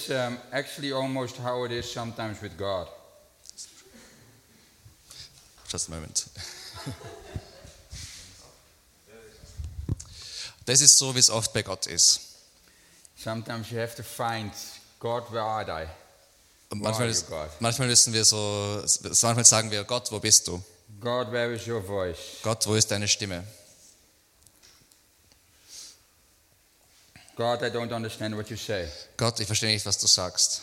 is um, actually almost how it is sometimes with God. Just a moment. Das ist so, wie es oft bei Gott ist. Sometimes you have to find God, where are they? Und manchmal, ist, manchmal müssen wir so, manchmal sagen wir, Gott, wo bist du? God, where is your voice? Gott, wo ist deine Stimme? God, I don't understand what you say. Gott, ich verstehe nicht, was du sagst.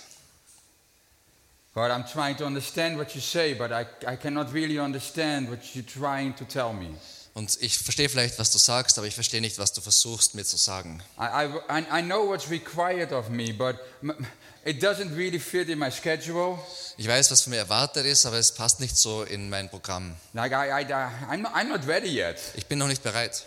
God, I'm trying to understand what you say, but I, I cannot really understand what you're trying to tell me. Und ich verstehe vielleicht, was du sagst, aber ich verstehe nicht, was du versuchst mir zu sagen. I, I, I- know what's required of me, but it doesn't really fit in my schedule. Ich weiß, was von mir erwartet ist, aber es passt nicht so in mein Programm. Like, I, I, I'm, I'm not ready yet. Ich bin noch nicht bereit.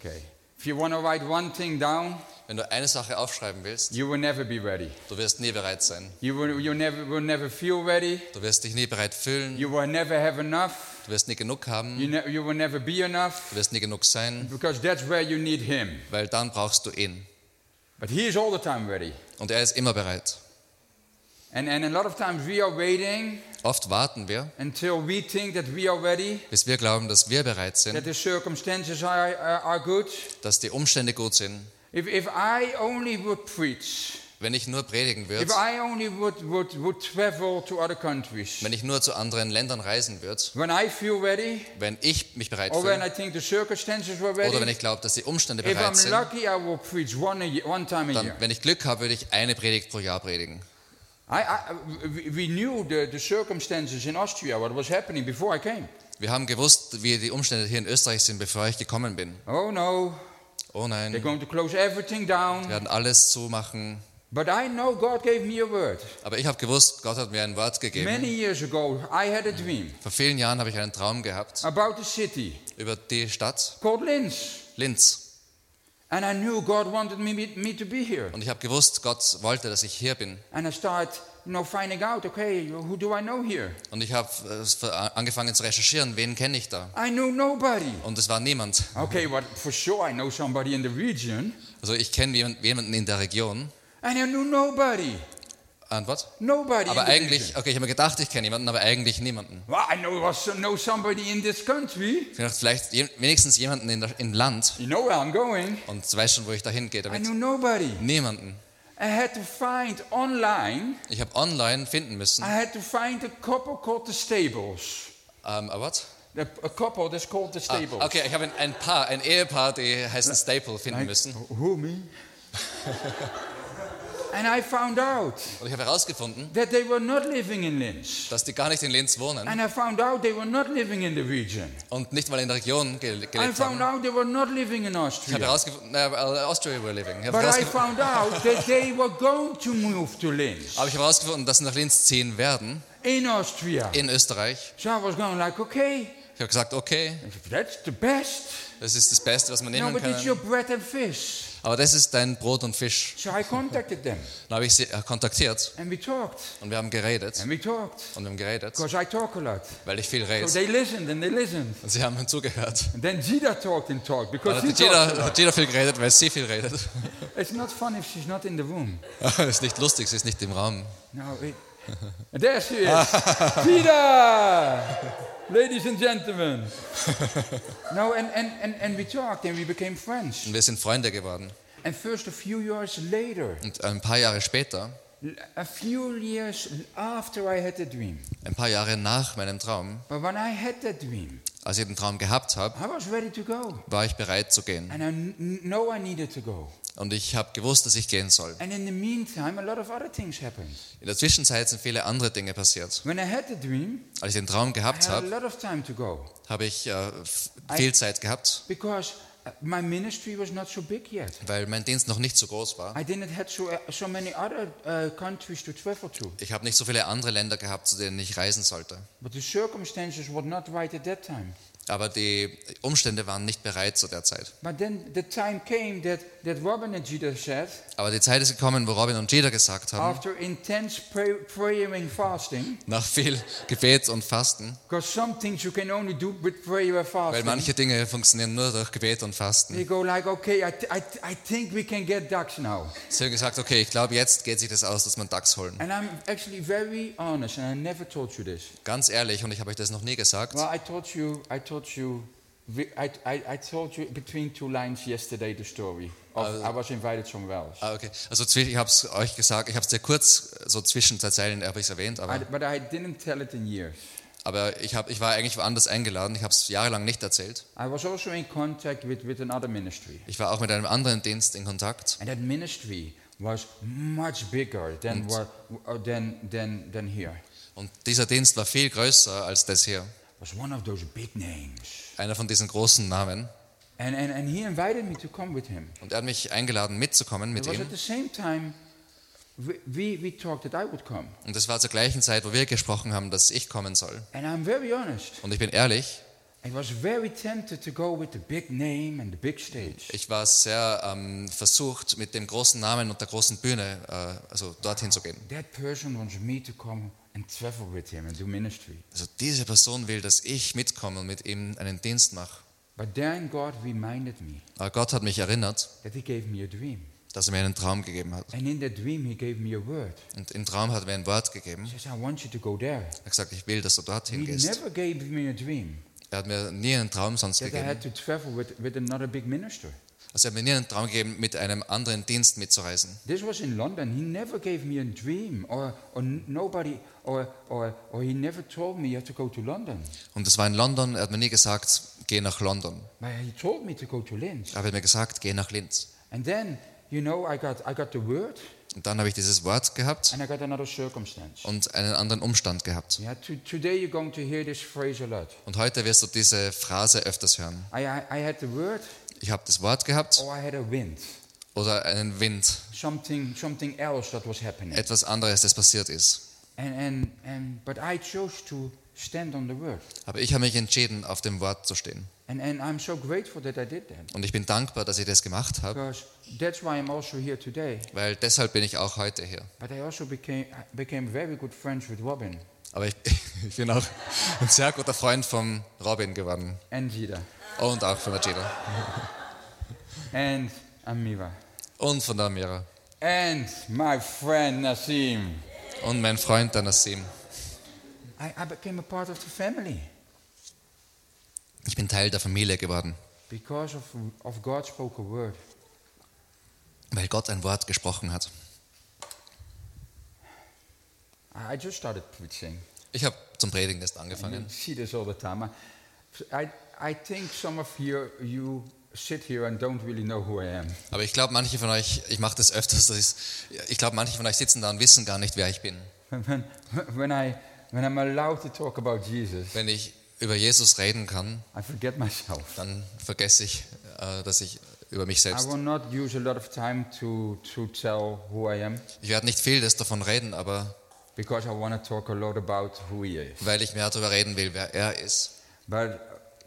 Okay. If you want to write one thing down, Wenn du eine Sache aufschreiben willst, you will never be ready. du wirst nie bereit sein. You will, you never, will never feel ready. Du wirst dich nie bereit fühlen. You will never have enough. Du wirst nie genug haben. You, ne- you will never be enough Du wirst nie genug sein, because that's where you need Him. weil dann brauchst du ihn. But He is all the time ready. Und er ist immer bereit. And, and a lot of times we are waiting Oft warten wir, until we think that we are ready, bis wir glauben, dass wir bereit that sind, the circumstances are, are, are good. dass die Umstände gut sind. If, if I only would preach, Wenn ich nur predigen würde, if I only would, would, would travel to other countries, wenn ich nur zu anderen Ländern reisen würde, when I feel ready, wenn ich mich bereit or when I fühle think the circumstances were oder wenn ready, ich glaube, dass die Umstände I'm bereit sind, lucky, one, one dann, wenn ich Glück habe, würde ich eine Predigt pro Jahr predigen. I, I, we- knew the, the circumstances in Austria, what was happening before I came. Wir haben gewusst, wie die Umstände hier in Österreich sind, bevor ich gekommen bin. Oh no, Oh they're nein, wir going to close everything down. werden alles zumachen. But I know God gave me a word. Aber ich habe gewusst, Gott hat mir ein Wort Many gegeben. years ago, I had a dream Vor vielen Jahren habe ich einen Traum gehabt about a city über die Stadt called Linz. Linz. Und ich habe gewusst, Gott wollte, dass ich hier bin. And I started, you know, finding out, okay, who do I know here? Und ich habe äh, angefangen zu recherchieren, wen kenne ich da? I knew nobody. Und es war niemand. Okay, but for sure I know somebody in the region. Also ich kenne jemand- jemanden in der Region. And I knew nobody. Antwort? Nobody. Aber eigentlich, okay, ich habe mir gedacht, ich kenne jemanden, aber eigentlich niemanden. Well, I know, know somebody in this country. Ich dachte, vielleicht wenigstens jemanden in der, im Land. You know where I'm going. Und du weißt schon, wo ich da hingehe I damit. knew nobody. Niemanden. I had to find online, Ich habe online finden müssen. I had to find a couple called the Stables. Ähm, a what? A, couple that's called the Ah, Stables. okay, ich habe ein, ein Paar, ein Ehepaar, die heißen Staple, finden müssen. Who, me? and I found out Und ich habe herausgefunden, that they were not living in Linz. dass die gar nicht in Linz wohnen And I found out they were not living in the region. und nicht mal in der Region ge I gelebt found haben. out they were not living in Ich habe Austria. herausgefunden, äh, Austria were living. Ich But I found out that they were going to move to Linz aber ich habe herausgefunden, dass sie nach Linz ziehen werden, in Austria. in Österreich. So I was going like, okay, Ich habe gesagt, okay, that's the best. das ist das Beste, was No, nehmen but it's your bread and fish. Aber das ist dein Brot und Fisch. So I contacted them Dann habe ich sie äh, kontaktiert and we talked und wir haben geredet. and we talked Und wir haben geredet, weil ich viel So rede. they listened and they listened. Und sie haben mir zugehört. And then Gita talked and talked because Dann hat talks a jeder, lot. hat jeder viel geredet, weil sie viel redet. It's not fun if she's not in the room. ist nicht lustig, sie ist nicht im Raum. No, it, there she is. Gita! Ladies and gentlemen. no, and, and, and, and we talked and we became friends. Und wir sind Freunde geworden. And first, a few years later, Und ein paar Jahre später, a few years after I had the dream, ein paar Jahre nach meinem Traum, but when I had that dream, als ich den Traum gehabt habe, war ich bereit zu gehen. And I kn- know I needed to go. Und ich habe gewusst, dass ich gehen soll. And in the meantime, a lot of other things happened. In der Zwischenzeit sind viele andere Dinge passiert. When I had the dream, Als ich den Traum gehabt habe, habe ich äh, viel Zeit gehabt, because my ministry was not so big yet. weil mein Dienst noch nicht so groß war. I didn't have so, uh, so many other uh, countries to travel to. Ich habe nicht so viele andere Länder gehabt, zu denen ich reisen sollte. But the circumstances were not right at that time. Aber die Umstände waren nicht bereit zu der Zeit. But then the time came that, that Robin and Judah said, Aber die Zeit ist gekommen, wo Robin und Jeder gesagt haben, pray, fasting, nach viel Gebet und Fasten, weil manche Dinge funktionieren nur durch Gebet und Fasten. They go like, okay, I, th- I, th- I think we can get ducks now. Sie haben gesagt, okay, ich glaube, jetzt geht sich das aus, dass man Dachs holen. And I'm actually very honest, and I never told you this. Ganz ehrlich, und ich habe euch das noch nie gesagt. Well, I told you, I told you, vi- I, I, I told you between two lines yesterday the story. Of, I was invited somewhere else. Ah, okay. Also ich habe es euch gesagt, ich habe es sehr kurz, so zwischen zwei Zeilen habe ich es erwähnt, I, aber, but I didn't tell it in years. aber ich, hab, ich war eigentlich woanders eingeladen, ich habe es jahrelang nicht erzählt. I was also in contact with, with another ministry. Ich war auch mit einem anderen Dienst in Kontakt And that ministry was much bigger than, what, uh, than, than, than here. und dieser Dienst war viel größer als das hier. Was one of those big names. Einer von diesen großen Namen. And, and, and he invited me to come with him. Und er hat mich eingeladen mitzukommen It mit ihm. at the same time we, we, talked that I would come. Und das war zur gleichen Zeit, wo wir gesprochen haben, dass ich kommen soll. And I'm very honest. Und ich bin ehrlich, I was very tempted to go with the big name and the big stage. ich war sehr ähm, versucht, mit dem großen Namen und der großen Bühne, äh, also dorthin zu gehen. That person wants me to come and travel with him and do ministry. Also diese Person will, dass ich mitkomme und mit ihm einen Dienst mache. But then God reminded me Aber Gott hat mich erinnert, that He gave me a dream. dass er mir einen Traum gegeben hat. And in that dream, He gave me a word. Und im Traum hat er mir ein Wort gegeben. He says, I want you to go there. Er hat gesagt, ich will, dass du dorthin He gehst. never gave me a dream Er hat mir nie einen Traum sonst that I gegeben. had to travel with, with another big minister. Also er hat mir nie einen Traum gegeben, mit einem anderen Dienst mitzureisen. This was in London. He never gave me a dream, or, or n- nobody, or, or, or he never told me you have to go to London. Und das war in London. Er hat mir nie gesagt, geh nach London. But he told me to go to Linz. Er hat mir gesagt, geh nach Linz. And then, you know, I got, I got the word Und dann habe ich dieses Wort gehabt and I got another circumstance. und einen anderen Umstand gehabt. Yeah, to, today you're going to hear this phrase a lot. Und heute wirst du diese Phrase öfters hören. I, I, I had the word Ich habe das Wort gehabt or I had a wind. oder einen Wind. Something, something else that was happening. Etwas anderes, das passiert ist. And, and, and, but I chose to stand on the word. Aber ich habe mich entschieden, auf dem Wort zu stehen. And, and I'm so grateful that I did that. Und ich bin dankbar, dass ich das gemacht habe, Because that's why I'm also here today. weil deshalb bin ich auch heute hier. But I also became, became very good friends with Robin Aber ich, ich bin auch ein sehr guter Freund von Robin geworden and Jida und auch von der Jada and Amira und von der Amira and my friend Nassim. Und mein Freund der Nassim. I, I became a part of the family Ich bin Teil der Familie geworden, because of, of God spoke a word. weil Gott ein Wort gesprochen hat. I I just started preaching. Ich habe zum Predigen erst angefangen. see this all the time. I, I think some of you, you sit here and don't really know who I am. Aber ich glaube, manche von euch, ich mache das öfters, das ist, ich glaube, manche von euch sitzen da und wissen gar nicht, wer ich bin. When, when, I, when I'm allowed to talk about Jesus, Wenn ich über Jesus reden kann, I forget myself. dann vergesse ich, äh, dass ich über mich selbst. will not use a lot of time to, to tell who I am Ich werde nicht viel davon reden, aber because I want to talk a lot about who He is. weil ich mehr darüber reden will, wer er ist. But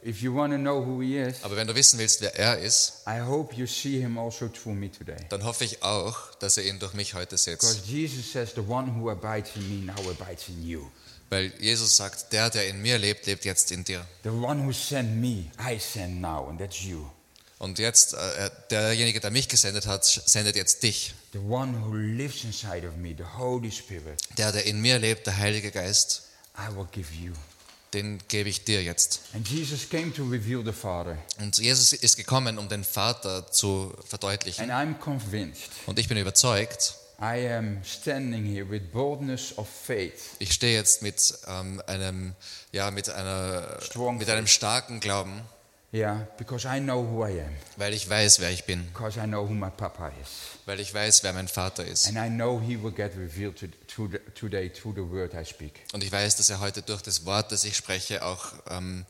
if you want to know who He is, Aber wenn du wissen willst, wer er ist, I hope you see Him also through me today. dann hoffe ich auch, dass ihr ihn durch mich heute seht. Because Jesus says, The one who abides in me now abides in you. Weil Jesus sagt, der, der in mir lebt, lebt jetzt in dir. The one who sent me, I send now, and that's you. Und jetzt, äh, er- derjenige, der mich gesendet hat, sendet jetzt dich. The one who lives inside of me, the Holy Spirit, Der, der in mir lebt, der Heilige Geist, I will give you. Den gebe ich dir jetzt. And Jesus came to reveal the Father. Und Jesus ist gekommen, um den Vater zu verdeutlichen. And I'm convinced Und ich bin überzeugt, I am standing here with boldness of faith. ich stehe jetzt mit ähm, einem, ja, mit einer, Strong mit einem starken Glauben, Yeah, because I know who I am. weil ich weiß, wer ich bin, Because I know who my Papa is. weil ich weiß, wer mein Vater ist. And I know He will get revealed to, to the, today through the word I speak. Und ich weiß, dass er heute durch das Wort, das ich spreche, auch ähm,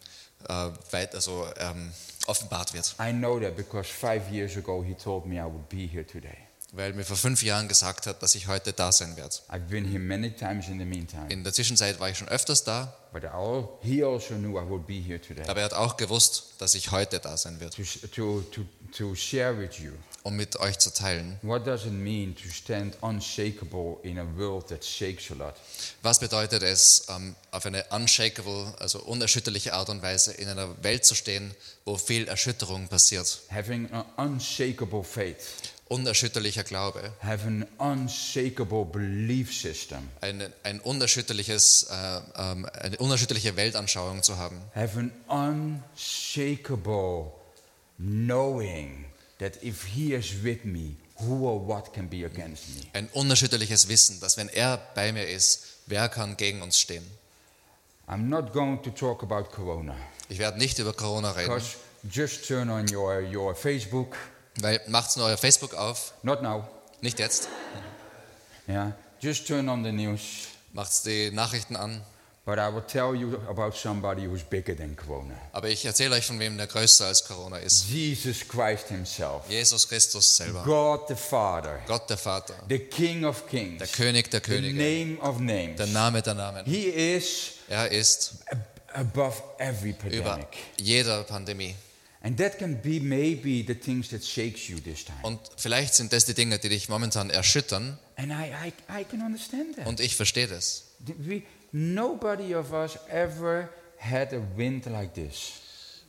äh, weit, also, ähm, offenbart wird. I know that because five years ago He told me I would be here today. Weil mir vor fünf Jahren gesagt hat, dass ich heute da sein werde. I've been here many times in the meantime. In der Zwischenzeit war ich schon öfters da, all, also aber er hat auch gewusst, dass ich heute da sein werde, to, to, to, to share with you um mit euch zu teilen. what does it mean to stand unshakable in a world that shakes a lot. Was bedeutet es, ähm, auf eine unshakable, also unerschütterliche Art und Weise in einer Welt zu stehen, wo viel Erschütterung passiert? Having an unshakable faith, Unerschütterlicher Glaube, having an unshakable belief system, ein, ein unerschütterliches, äh, ähm, eine unerschütterliche Weltanschauung zu haben, having unshakable knowing that if he is with me, who or what can be against me. ein unerschütterliches Wissen, dass wenn er bei mir ist, wer kann gegen uns stehen? I'm not going to talk about Corona. Ich werde nicht über Corona reden, because just turn on your, your Facebook, weil macht nur euer Facebook auf, not now, nicht jetzt, yeah, just turn on the news. macht die Nachrichten an. But I will tell you about somebody who's bigger than Corona. Aber ich erzähle euch von wem der größer als Corona ist. Jesus Christ himself, Jesus Christus selber, God the Father, Gott der Vater, the King of der kings, König der the Könige, name of names. der Name der Namen. He is Er ist ab- above every über pandemic. jeder Pandemie. And that can be maybe the things that shakes you this time. Und vielleicht sind das die Dinge, die dich momentan erschüttern. And I, I, I can understand that. Und ich verstehe das. We, nobody of us ever had a wind like this.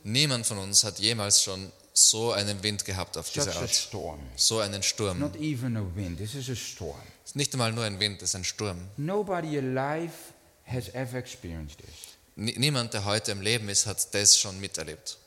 Niemand von uns hat jemals schon so einen Wind gehabt auf Such diese a Art. storm. So einen Sturm. Not even a wind, this is a storm. Es ist nicht einmal nur ein Wind, es ist ein Sturm. Nobody alive has ever experienced this. Nie- Niemand, der heute im Leben ist, hat das schon miterlebt.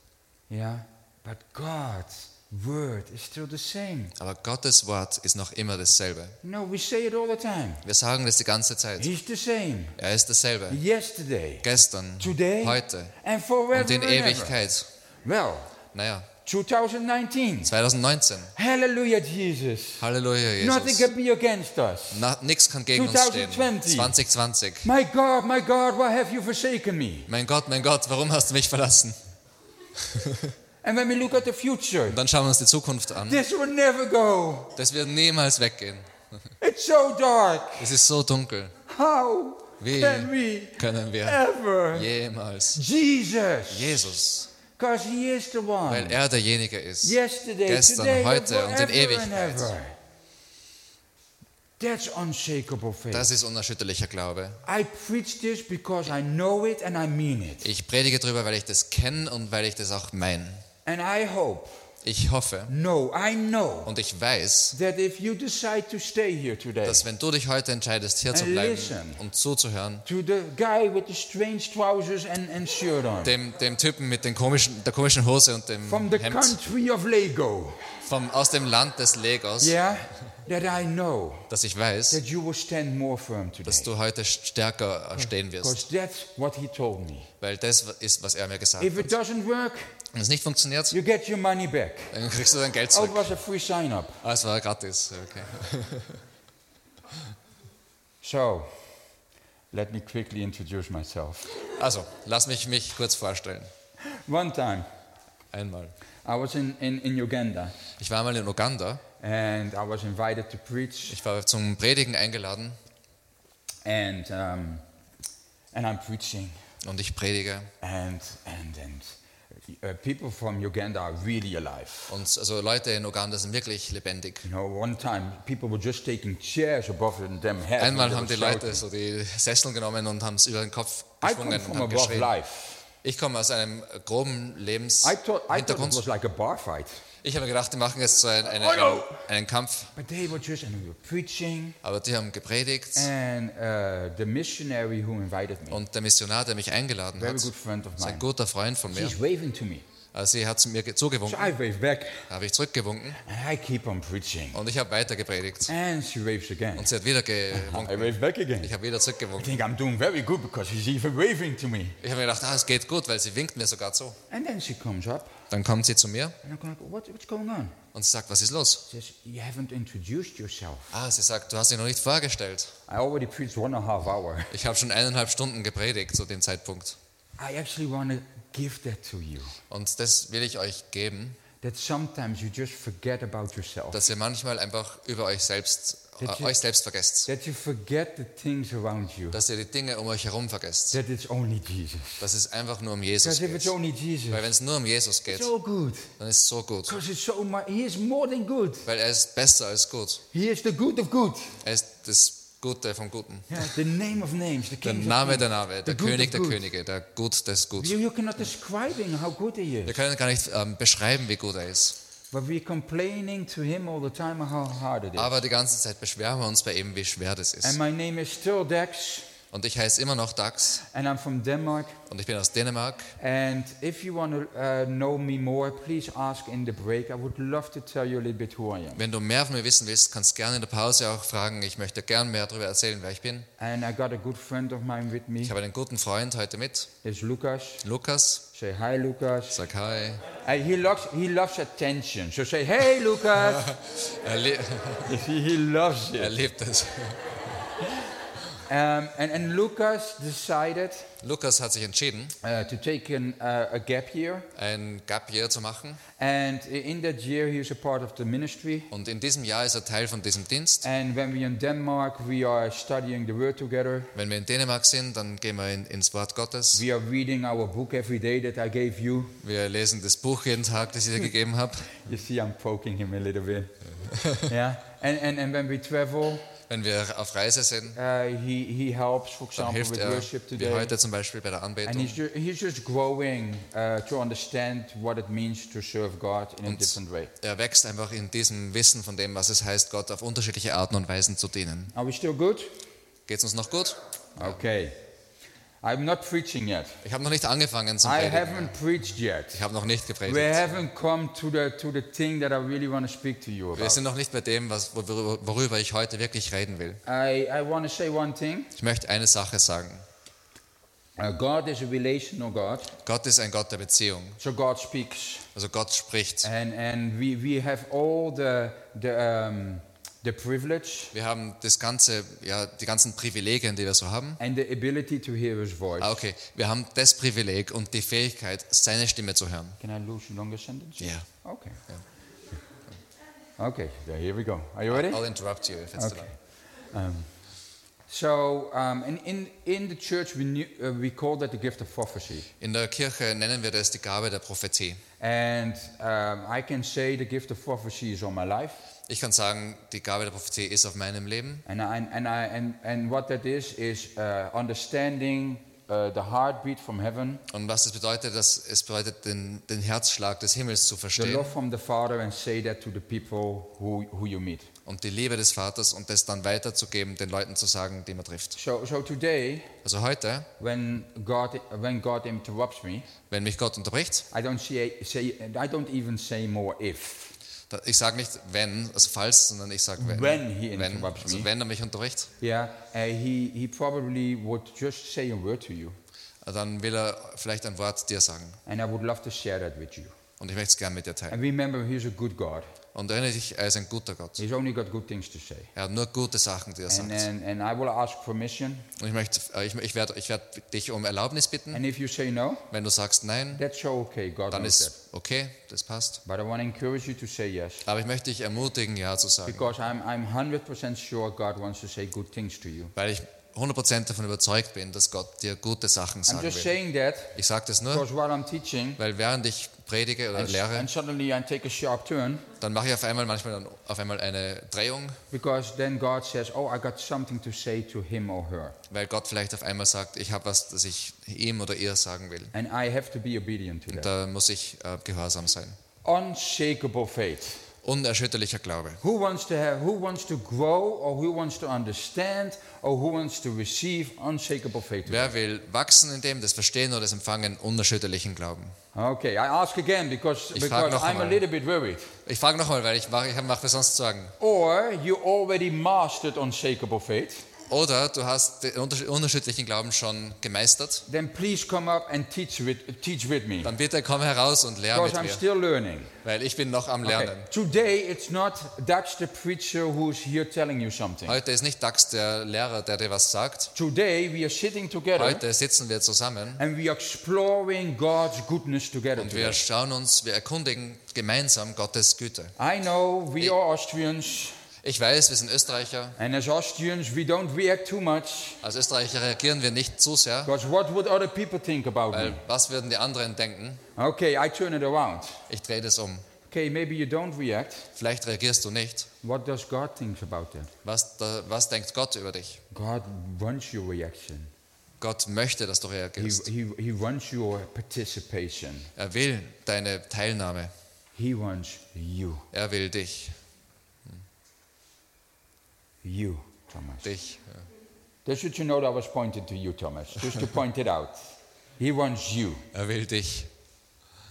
Yeah? But God's word is still the same. Aber Gottes Wort ist noch immer dasselbe. No, we say it all the time. Wir sagen das die ganze Zeit. He's the same. Er ist dasselbe. Yesterday, Gestern, today, heute and forever und in. Ewigkeit. Well, Naja, 2019. 2019. Hallelujah, Jesus. Halleluja, Nothing can be against us. Na, nix kann gegen uns stehen. 2020. 2020. My God, my God, why have you forsaken me? Mein Gott, mein Gott, warum hast du mich verlassen? And when we look at the future, Und dann schauen wir uns die Zukunft an. this will never go. Das wird niemals weggehen. It's so dark. Es ist so dunkel. How Wie can we können wir ever? jemals Jesus. Jesus, Because he is the one. weil er derjenige ist. Yesterday, gestern, today, heute and und in forever and Ewigkeit. ever. That's unshakable faith. Das ist unerschütterlicher Glaube. I preach this because I know it and I mean it. Ich predige darüber, weil ich das kenne und weil ich das auch meine. And I hope, Ich hoffe no, I know und ich weiß, that if you decide to stay here today, dass wenn du dich heute entscheidest, hier zu And bleiben und zuzuhören, to the guy with the strange trousers and, and shirt on, dem, dem Typen mit den komischen, der komischen Hose und dem from the Hemd country of Lego, vom, aus dem Land des Legos, yeah, that I know dass ich weiß, that you will stand more firm today. dass du heute stärker stehen wirst. Because that's what he told me. Weil das ist, was er mir gesagt If hat. it doesn't work, Wenn es nicht funktioniert, you get your money back. dann kriegst du dein Geld Oh, zurück. was a free sign up. Ah, es war gratis. Okay. So, let me quickly introduce myself. Also, lass mich mich kurz vorstellen. One time, Einmal. I was in, in, in Uganda Ich war mal in Uganda. and I was invited to preach, Ich war zum Predigen eingeladen and, um, and I'm preaching, und ich predige. and, and, and people from Uganda are really alive. Und also Leute in Uganda sind wirklich lebendig. You know, one time people were just taking chairs above them heads. Einmal haben die Leute so die Sessel genommen und haben es über den Kopf I come geschwungen from und haben above geschrien. life. Ich komme aus einem groben Lebenshintergrund. like. Ich habe mir gedacht, die machen jetzt so einen, einen, Oh, einen, einen Kampf. But they were just, and we were preaching, Aber die haben gepredigt and uh, und der Missionar, der mich eingeladen hat, ist ein guter Freund von mir. she's waving to me. Also sie hat zu mir ge- So zugewunken, I wave back, habe ich zurückgewunken and I keep on preaching. und ich habe weiter gepredigt. And she waves again. Und sie hat wieder I gewunken. wave back again. Ich habe wieder I zurückgewunken. think I'm doing very good because she's even waving to me. Ich habe mir gedacht, ah, es geht gut, weil sie winkt mir sogar zu. And then she comes up, Dann kommt sie zu mir and I'm going, what, what's going on? und sie sagt, was ist los? She says, you haven't introduced yourself. Ah, sie sagt, du hast dich noch nicht vorgestellt. I already preached one and a half hour. Ich habe schon eineinhalb Stunden gepredigt zu dem Zeitpunkt. I actually want to give that to you Und das will ich euch geben, that sometimes you just forget about yourself. dass ihr manchmal einfach über euch selbst, That äh, you- euch selbst vergesst. That you forget the things around you. Dass ihr die Dinge um euch herum vergesst. That it's only Jesus. Dass es einfach nur um Jesus Because if it's geht. only Jesus, Weil wenn es nur um Jesus geht, so good. dann ist es so gut. Because it's so much. He is more than good. Weil er ist besser als gut. He is the good of good. Er ist das Gute vom Guten. Yeah, the name of names, the Der king Name of der. Name, der The good König der good. Könige, der Gut des Gut. You, you cannot describe him how good he Wir is. können gar nicht ähm, beschreiben, wie gut er ist. But we're complaining to him all the time how hard it is. Aber die ganze Zeit beschweren wir uns bei ihm, wie schwer das And ist. my name is still Dex, Und ich heiße immer noch Dax and I'm from Denmark. und ich bin aus Dänemark. And if you want to uh, know me more, please ask in the break. I would love to tell you a little bit who I am. Wenn du mehr von mir wissen willst, kannst gerne in der Pause auch fragen. Ich möchte gern mehr darüber erzählen, wer ich bin. And I got a good friend of mine with me. Ich habe einen guten Freund heute mit, It's Lucas. Lukas. Say hi, Lucas. Sag hi. Uh, he loves he loves attention. So say hey, Lucas. Er, he loves er it. liebt es. Um, and, and Lucas decided Lukas hat sich entschieden, uh, to take an, uh, a gap year. ein Gap Year zu machen. And in that year, he was a part of the ministry. Und in diesem Jahr ist er Teil von diesem Dienst. And when we're in Denmark, we are studying the Word together. Wenn wir in Dänemark sind, dann gehen wir in, ins Wort Gottes. We are reading our book every day that I gave you. Wir lesen das Buch jeden Tag, das ich dir gegeben habe. You see, I'm poking him a little bit. yeah. And, and, and when we travel, Wenn wir auf Reise sind, uh, he, he helps, for dann example, hilft with er, worship wie today. heute zum Beispiel bei der And Anbetung. he's, ju- he's just growing uh, to understand what it means to serve God in a Und different way. er wächst einfach in diesem Wissen von dem, was es heißt, Gott auf unterschiedliche Arten und Weisen zu dienen. Are we still good? Geht es uns noch gut? Okay. I'm not preaching yet. Ich habe noch nicht angefangen zum I Predigen. haven't preached yet. Ich habe noch nicht We gepredigt. haven't come to the to the thing that I really want to speak to you Wir about. sind noch nicht bei dem, was, worüber, worüber ich heute wirklich reden will. I, I want to say one thing. Ich möchte eine Sache sagen. Uh, God is a relational God, Gott ist ein Gott der Beziehung. so God speaks, Also Gott spricht. and and we, we have all the the um, the privilege Wir haben das ganze, ja, die ganzen Privilegien, die wir so haben. and the ability to hear His voice. Ah, okay. Wir haben das Privileg und die Fähigkeit, seine Stimme zu hören. Can I lose longer sentence? Ja. Okay. Okay. So here we go. Are you ready? I'll interrupt you if it's too Okay. long. Um, so um, in, in in the church we knew, uh, we call that the gift of prophecy. In der Kirche nennen wir das die Gabe der Prophetie. And um, I can say the gift of prophecy is on my life. Ich kann sagen, die Gabe der Prophetie ist auf meinem Leben. And, I, and, I, and, and what that is, is uh, understanding uh, the heartbeat from heaven, Und was das bedeutet, das, es bedeutet, den, den Herzschlag des Himmels zu the verstehen love from the Father, and say that to the people who, who you meet. und die Liebe des Vaters und das dann weiterzugeben, den Leuten zu sagen, die man trifft. So, so today, Also heute, when God, when God interrupts me, wenn mich Gott unterbricht, I don't, say, say, I don't even say more if. Ich sage nicht wenn, also falls, sondern ich sage wenn. When he wenn, also wenn er mich unterbricht, Yeah, uh, he, he probably would just say a word to you. dann will er vielleicht ein Wort dir sagen. And I would love to share that with you. Und ich möchte es gerne mit dir teilen. And remember, he's a good God. Und erinnere dich, er ist ein guter Gott. He's only got good things to say. Er hat nur gute Sachen, die er And, sagt. and, and I will ask permission. Und ich, möchte, äh, ich, ich werde ich werde dich um Erlaubnis bitten. And if you say no, Wenn du sagst nein, that's okay. God dann knows that. ist okay, das passt. But I want to encourage you to say yes. Aber ich möchte dich ermutigen, Ja zu sagen. Because I'm, I'm 100% sure God wants to say good things to you. Weil ich 100% davon überzeugt bin, dass Gott dir gute Sachen sagen will. Ich sage das nur, weil während ich predige oder and, lehre, and suddenly I take a sharp turn, dann mache ich auf einmal manchmal dann auf einmal eine Drehung, because then God says, Oh, I got something to say to him or her. weil Gott vielleicht auf einmal sagt, ich habe was, das ich ihm oder ihr sagen will. And I have to be obedient to Und that. da muss ich äh, gehorsam sein. Unshakable faith. Unerschütterlicher Glaube. Who wants to have who wants to grow or who wants to understand or who wants to receive unshakable faith? Wer will wachsen in dem, das Verstehen oder das Empfangen unerschütterlichen Glauben? Okay, I ask again because, Ich frage because noch I'm a einmal. little bit worried. Ich frage nochmal, weil ich mache ich mache sonst Sorgen. Or you already mastered unshakable faith Oder du hast den unterschied- unterschiedlichen Glauben schon gemeistert. then please come up and teach with, teach with me. Dann bitte komm heraus und lehr Because mit I'm mir, still learning. weil ich bin noch am Okay. Lernen. Today, it's not Dutch the preacher who's here telling you something. Heute ist nicht Dax der Lehrer, der dir was sagt. Today, we are sitting together Heute sitzen wir zusammen and we are exploring God's goodness together. und wir Today. schauen uns, wir erkundigen gemeinsam Gottes Güte. I know we are Austrians, Ich weiß, wir sind Österreicher. and as Austrians, we don't react too much. Als Österreicher reagieren wir nicht zu sehr, Because what would other people think about weil me? was würden die anderen denken? Okay, I turn it around. Ich drehe das um. Okay, maybe you don't react. Vielleicht reagierst du nicht. What does God think about that? Was, was denkt Gott über dich? God wants your reaction. Gott möchte, dass du He, reagierst. he, he wants your participation. Er will deine Teilnahme. He wants you. Er will dich. You, Thomas. Dich. Just should you know that I was pointed to you, Thomas. Just to point it out. He wants you. Er will dich.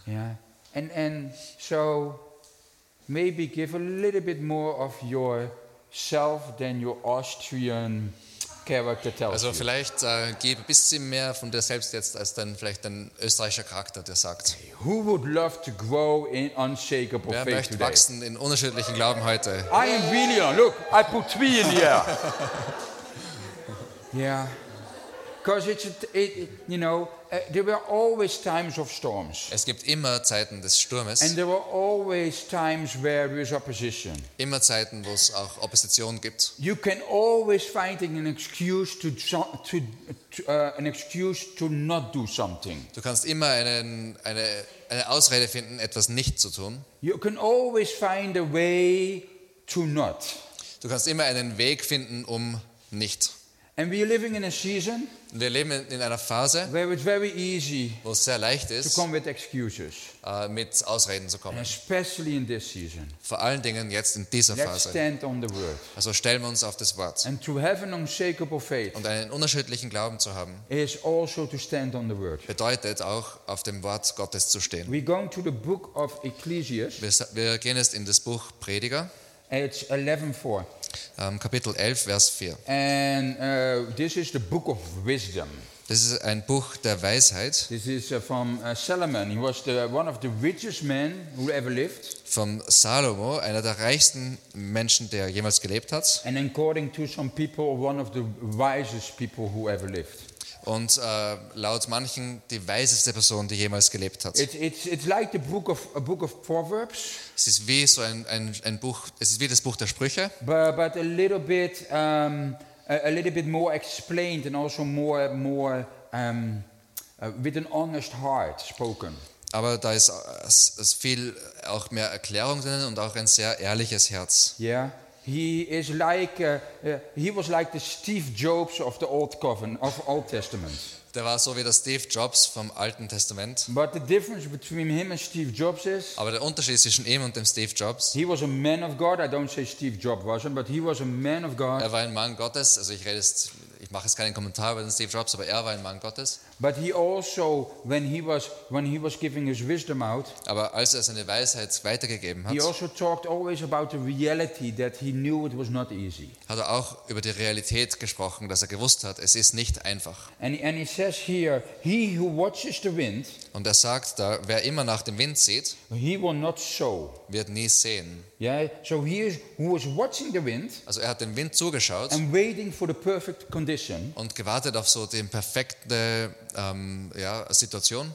Yeah. And and so maybe give a little bit more of yourself than your Austrian character tells Also vielleicht äh, gib ein bisschen mehr von dir selbst jetzt, als dann vielleicht dein österreichischer Charakter dir sagt. Who would love to grow in unshakable Wer faith möchte today? wachsen in unterschiedlichen Glauben heute? I am on. Look, I put three in air. yeah. Because it's, it, you know, uh, there were always times of storms. Es gibt immer Zeiten des And Sturmes, there were always times where there is opposition. immer Zeiten, wo es auch Opposition gibt. You can always find an excuse to, to, to uh, an excuse to not do something. Du kannst immer einen, eine, eine Ausrede finden, etwas nicht zu tun. You can always find a way to not. Du kannst immer einen Weg finden, um nicht. And we are living in a season wir leben in in einer Phase, where it's very easy wo es sehr leicht to ist, come with excuses, äh, mit Ausreden zu and kommen. especially in this season. Vor allen Dingen jetzt in dieser Let's Phase. stand on the word. Also stellen wir uns auf das Wort. And to have an unshakable faith Und einen unterschiedlichen Glauben zu haben, is also to stand on the word. bedeutet auch, auf dem Wort Gottes zu stehen. We're going to the book of Ecclesiastes. Wir, wir gehen jetzt in das Buch Prediger, It's 11:4. ähm, Kapitel 11, Vers 4. And uh, this is the book of wisdom. Das ist ein Buch der Weisheit This is uh, from uh, Solomon. He was the, one of the richest men who ever lived. von Salomo, einer der reichsten Menschen, der jemals gelebt hat. And according to some people, one of the wisest people who ever lived. Und äh, laut manchen die weiseste Person, die jemals gelebt hat. It's, it's, it's like the book of, a book of Proverbs, Es ist wie so ein, ein, ein Buch, es ist wie das Buch der Sprüche, but, but a little bit um, a, a little bit more explained and also more more um, uh, with an honest heart spoken. aber da ist, äh, es ist viel auch mehr Erklärung drin und auch ein sehr ehrliches Herz. Yeah, he is like uh, uh, he was like the Steve Jobs of the Old Covenant of Old Testament. Der war so wie der Steve Jobs vom Alten Testament. But the difference between him and Steve Jobs is Aber der Unterschied zwischen ihm und dem Steve Jobs, he was a man of God. I don't say Steve Jobs wasn't, but he was a man of God. er war ein Mann Gottes. Also ich rede jetzt, ich mache jetzt keinen Kommentar über den Steve Jobs, aber er war ein Mann Gottes. But he also, when he was when he was giving his wisdom out, Aber als er seine Weisheit weitergegeben hat, he also talked always about the reality that he knew it was not easy. hat er auch über die Realität gesprochen, dass er gewusst hat, es ist nicht einfach. And, and he says here, he who watches the wind, Und er sagt da, wer immer nach dem Wind sieht, he will not sow. wird nie sehen. Yeah. So he is who is watching the wind Also er hat dem Wind zugeschaut and waiting for the perfect condition und gewartet auf so die perfekte ähm, ja, Situation.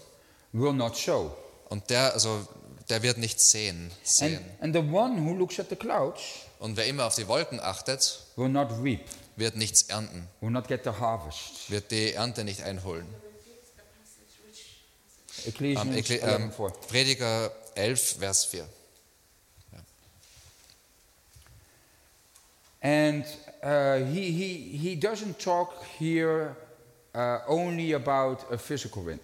will not sow. Und der, also, der wird nicht sehen, And, sehen. and the one who looks at the clouds Und wer immer auf die Wolken achtet, will not reap, wird nichts ernten, will not get the harvest. wird die Ernte nicht einholen. Ecclesiastes Ähm, Ekle- ähm, 11:4. Prediger 11, Vers 4. And uh, he, he, he doesn't talk here uh, only about a physical wind.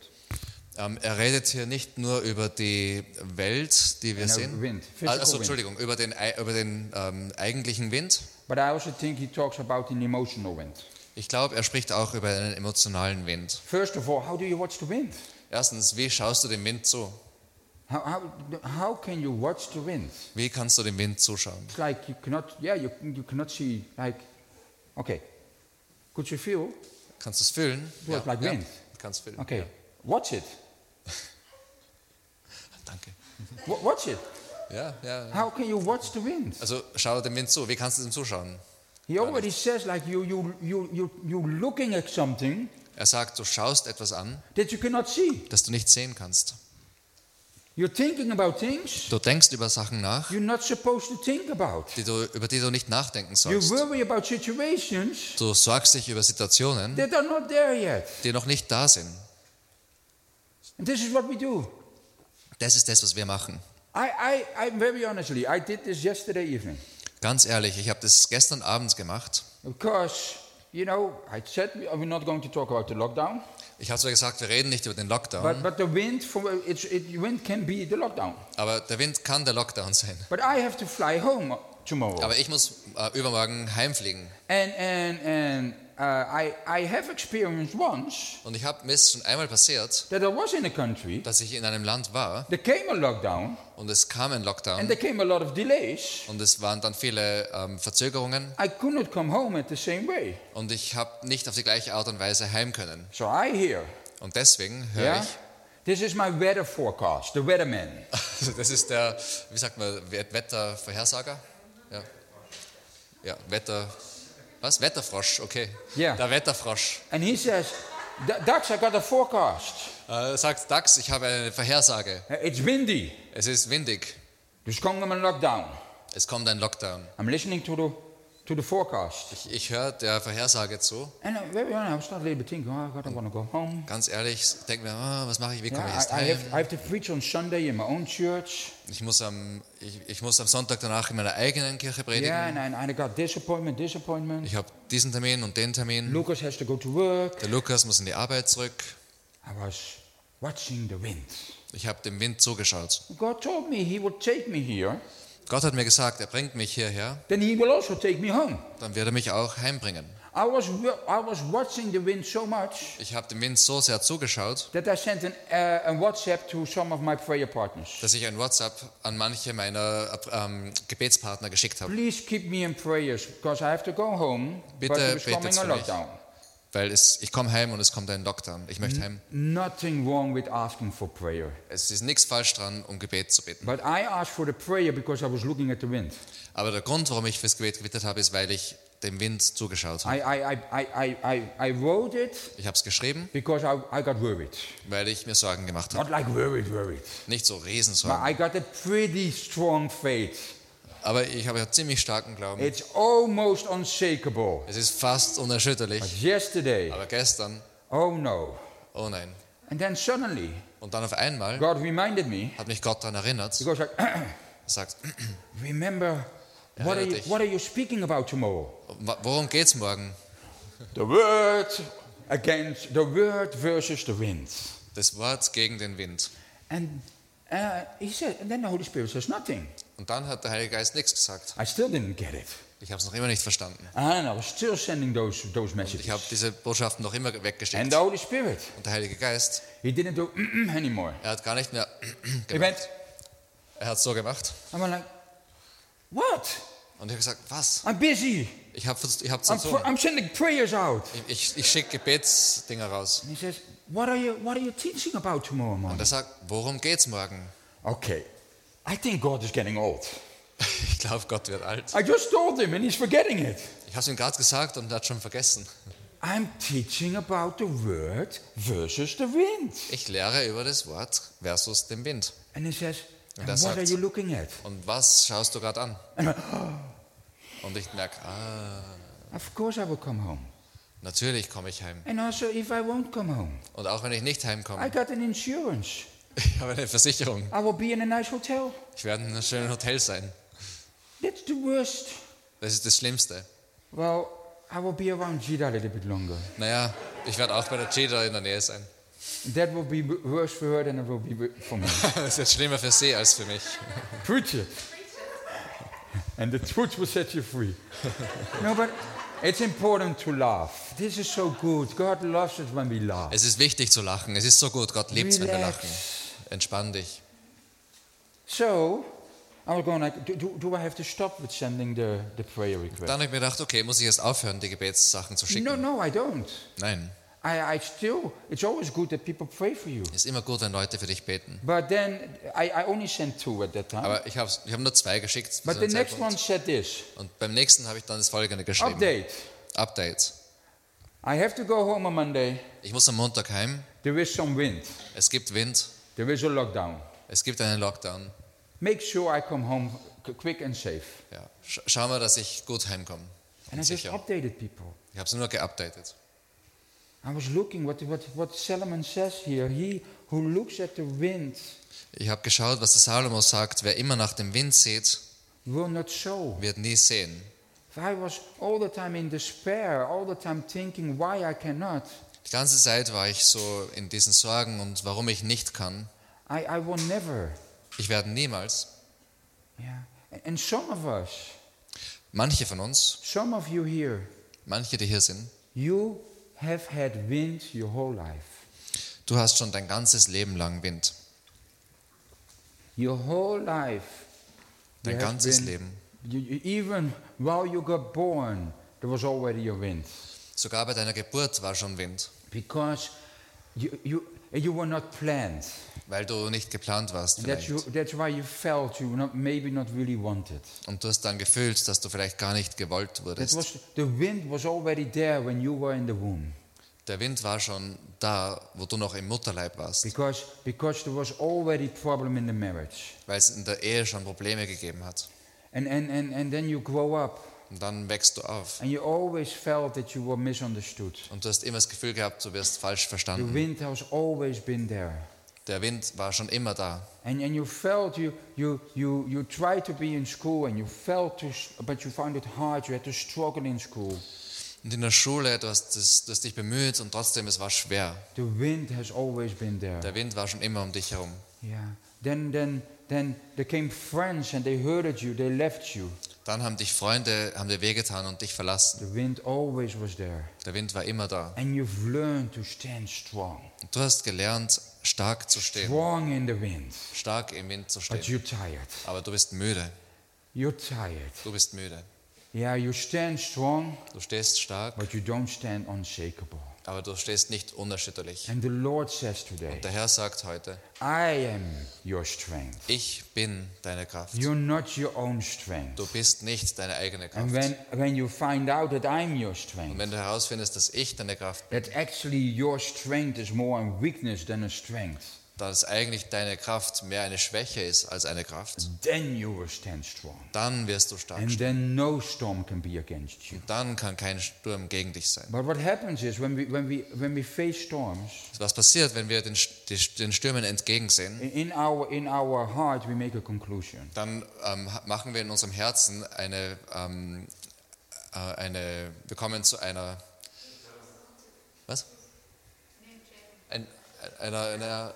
Ähm, er redet hier nicht nur über die Welt, die wir No, sehen. wind, Also, wind. Entschuldigung, über den, über den ähm, eigentlichen Wind. But I also think he talks about an emotional wind. Ich glaube, er spricht auch über einen emotionalen Wind. First of all, how do you watch the wind? Erstens, wie schaust du dem Wind zu? How, how, how can you watch the wind? Wie kannst du dem Wind zuschauen? It's like you cannot, yeah, you, you cannot see, like, okay. Could you feel? Kannst du es fühlen? Ja, like wind. Kannst fühlen. Okay. Ja. Watch it. Danke. Wa- Watch it. Ja, ja. How can you watch the wind? Also schau dem Wind zu. Wie kannst du dem zuschauen? He already says like you you you you you looking at something Er sagt, du schaust etwas an, that you cannot see. das du nicht sehen kannst. You're thinking about things Du denkst über Sachen nach, you're not supposed to think about. die du, über die du nicht nachdenken You sollst. worry about situations Du sorgst dich über Situationen, that are not there yet. die noch nicht da sind. And this is what we do. Das ist das, was wir machen. I, I, I very honestly, I did this yesterday evening Ganz ehrlich, ich habe das gestern Abend gemacht. because, you know, I said we- we're not going to talk about the lockdown, Ich habe zwar gesagt, wir reden nicht über den but, Lockdown, but the wind, from, it, wind can be the lockdown. aber der Wind kann der Lockdown sein. But I have to fly home tomorrow. Aber ich muss äh, übermorgen heimfliegen. And, and, and uh, I, I have experienced once Und ich habe mir ist schon einmal passiert, that I was in a country, dass ich in einem Land war there came a lockdown, und es kam ein and Lockdown there came a lot of delays. und es waren dann viele ähm, Verzögerungen I could not come home at the same way. und ich habe nicht auf die gleiche Art und Weise heim können. So I hear, Und deswegen höre yeah, ich, this is my weather forecast, the weatherman. also das ist der, wie sagt man, Wet- Wettervorhersager? Ja, ja Wetter, was? Wetterfrosch, okay. Ja. Der Wetterfrosch. And he says, "D- Dax, I got a forecast. Äh, sagt Dax, ich habe eine Vorhersage. Uh, It's windy. Es ist windig. There's coming a lockdown. Es kommt ein Lockdown. I'm listening to the, to the forecast. Ich, ich höre der Vorhersage zu. And uh, very honest, I start a little bit thinking, oh, I gotta want to go home. Ganz ehrlich, denke mir, ah, was mache ich, wie komme ich jetzt I, I, heim? have, I have to preach on Sunday in my own church. Ich muss, am, ich, ich muss am Sonntag danach in meiner eigenen Kirche predigen. Yeah, and, I- and I got disappointment, disappointment. Ich habe diesen Termin und den Termin. Lucas has to go to work. Der Lukas muss in die Arbeit zurück. I was watching the wind. Ich habe dem Wind zugeschaut. God told me he would take me here, Gott hat mir gesagt, er bringt mich hierher, then he will also take me home. dann wird er mich auch heimbringen. I was, wa- I was watching the wind so much Ich habe dem Wind so sehr zugeschaut, that I sent an, uh, a WhatsApp to some of my prayer partners. dass ich ein WhatsApp an manche meiner ähm, Gebetspartner geschickt habe. Please keep me in prayers because I have to go home. Bitte but betet für mich. lockdown. Weil es, ich komme heim und es kommt ein Lockdown. Ich möchte heim. Nothing wrong with asking for prayer. Es ist nichts falsch dran, um Gebet zu beten. But I asked for the prayer because I was looking at the wind. Aber der Grund, warum ich fürs Gebet gebetet habe, ist, weil ich dem Wind zugeschaut habe. I, I, I, I, wrote it Ich habe es geschrieben, because I, I got worried. weil ich mir Sorgen gemacht habe. Not like worried, worried. Nicht so But Riesensorgen. I got a pretty strong faith. Aber ich habe ja ziemlich starken Glauben. It's almost unshakable. Es ist fast unerschütterlich. But yesterday, Aber gestern, oh no. oh nein. And then suddenly, Und dann auf einmal God reminded me, hat mich Gott daran erinnert. he goes like, Er sagt, remember, what are, you, what are you speaking about tomorrow? "Wa- worum geht's morgen? The word against, the word versus the wind. Das Wort gegen den Wind. And uh, he said, and then the Holy Spirit says nothing. Und dann hat der Heilige Geist nichts gesagt. I still didn't get it. Ich habe es noch immer nicht verstanden. And I was still sending those, those Ich messages. habe diese Botschaften noch immer And weggeschickt. the Holy Spirit, Und der Heilige Geist, he didn't do anymore. er hat gar nicht mehr gemacht. Er hat so gemacht. I went like, what? Und ich habe gesagt, was? I'm busy. Ich habe ich hab zu I'm, tun. I'm sending prayers out. Ich, ich, ich schicke Gebetsdinger raus. And he says, what are you, what are you teaching about tomorrow Und morning? er sagt, worum geht's morgen? Okay, I think God is getting old. Ich glaube, Gott wird alt. I just told him and he's forgetting it. Ich habe es ihm gerade gesagt und er hat schon vergessen. I'm teaching about the word versus the wind. Ich lehre über das Wort versus den Wind. And he says, and er what are sagt- you looking at? Und was schaust du gerade an? Und ich merke, ah, Of course I will come home. natürlich komme ich heim. And also if I won't come home, Und auch wenn ich nicht I heimkomme, got an insurance. Ich habe eine Versicherung. I will be in a nice hotel. Ich werde in einem schönen Hotel sein. That's the worst. Das ist das Schlimmste. Well, I will be around Jida a little bit longer. Naja, ich werde auch bei der Cheetah in der Nähe sein. That will be worse for her than it will be for me. Das ist schlimmer für sie als für mich. Preach it. And the truth will set you free. no, but it's important to laugh. This is so good. God loves it when we laugh. Es ist wichtig zu lachen. Es ist so gut. Gott liebt es, wenn wir lachen. Entspann dich. So, I was going like, do, do, I have to stop with sending the, the prayer request? Dann habe ich mir gedacht, okay, muss ich jetzt aufhören, die Gebetssachen zu schicken? No, no, I don't. Nein, I, I still, it's always good that people pray for you. ist immer gut, wenn Leute für dich beten. But then I, I only sent two at that time. Aber ich habe ich hab nur zwei geschickt. But the next one said this Und beim nächsten habe ich dann das folgende geschrieben. Update. Update. I have to go home on Monday. Ich muss am Montag heim. There is some wind. Es gibt Wind. There is a lockdown. Es gibt einen Lockdown. Make sure I come home qu- quick and safe. Ja. Sch schau mal, dass ich gut heimkomme. And I just updated people. Ich habe es nur geupdatet. I was looking what, what, what Solomon says here. He who looks at the wind Ich habe geschaut, was der Salomo sagt. Wer immer nach dem Wind sieht, will not sow. wird nie sehen. I was all the time in despair, all the time thinking why I cannot. Die ganze Zeit war ich so in diesen Sorgen und warum ich nicht kann. I, I will never. Ich werde niemals. Yeah. And- some of us, Manche von uns, some of you here, manche, die hier sind, you have had wind your whole life. du hast schon dein ganzes Leben lang Wind. Your whole life. Dein ganzes been- Leben. You, even while you got born, there was already a wind. Sogar bei deiner Geburt war schon Wind, Because you, you, you were not planned. weil du nicht geplant warst And that's, you, vielleicht. that's why you felt you not, maybe not really wanted. Und du hast dann gefühlt, dass du vielleicht gar nicht gewollt That wurdest. was, the wind was already there when you were in the womb. Der Wind war schon da, wo du noch im Mutterleib warst, Because, because there was already problem in the marriage. weil es in der Ehe schon Probleme gegeben hat. And, and, and, and then you grow up Und dann wächst du auf. and you always felt that you were misunderstood. Und du hast immer das Gefühl gehabt, du wirst falsch The verstanden. wind has always been there. Der Wind war schon immer da. And, and you felt you, you, you, you tried to be in school and you felt to, but you found it hard. You had to struggle in school. Und in der Schule, du hast, das, du hast dich bemüht und trotzdem, es war schwer. The wind has always been there. Der Wind war schon immer um dich herum. Yeah. Then, then, then there came friends and they hurted you. They left you. Dann haben dich Freunde, haben dir wehgetan und dich verlassen. The wind always was there. Der Wind war immer da. And you've learned to stand strong. Und du hast gelernt, stark zu stehen. Strong in the wind. Stark im Wind zu But stehen. you're tired. Aber du bist müde. You're tired. Du bist müde. Yeah, you stand strong, Du stehst stark, but you don't stand unshakable. Aber du stehst nicht unerschütterlich. And the Lord says today, Der Herr sagt heute, I am your strength. ich bin deine Kraft. You're not your own strength. Du bist nicht deine eigene And Kraft. when, when you find out that I'm your Und strength, wenn du herausfindest, dass ich deine Kraft bin, that actually your strength is more a weakness than a strength, dass eigentlich deine Kraft mehr eine Schwäche ist als eine Kraft, then you will stand strong. dann wirst du stark And then no storm can be against you. Dann kann kein Sturm gegen dich sein. But what happens is when we, when we, when we face storms, Was passiert, wenn wir den, den Stürmen entgegensehen? in- our, in our heart we make a conclusion. Dann ähm, machen wir in unserem Herzen eine, ähm, äh, eine, wir kommen zu einer, was? Ein, einer, einer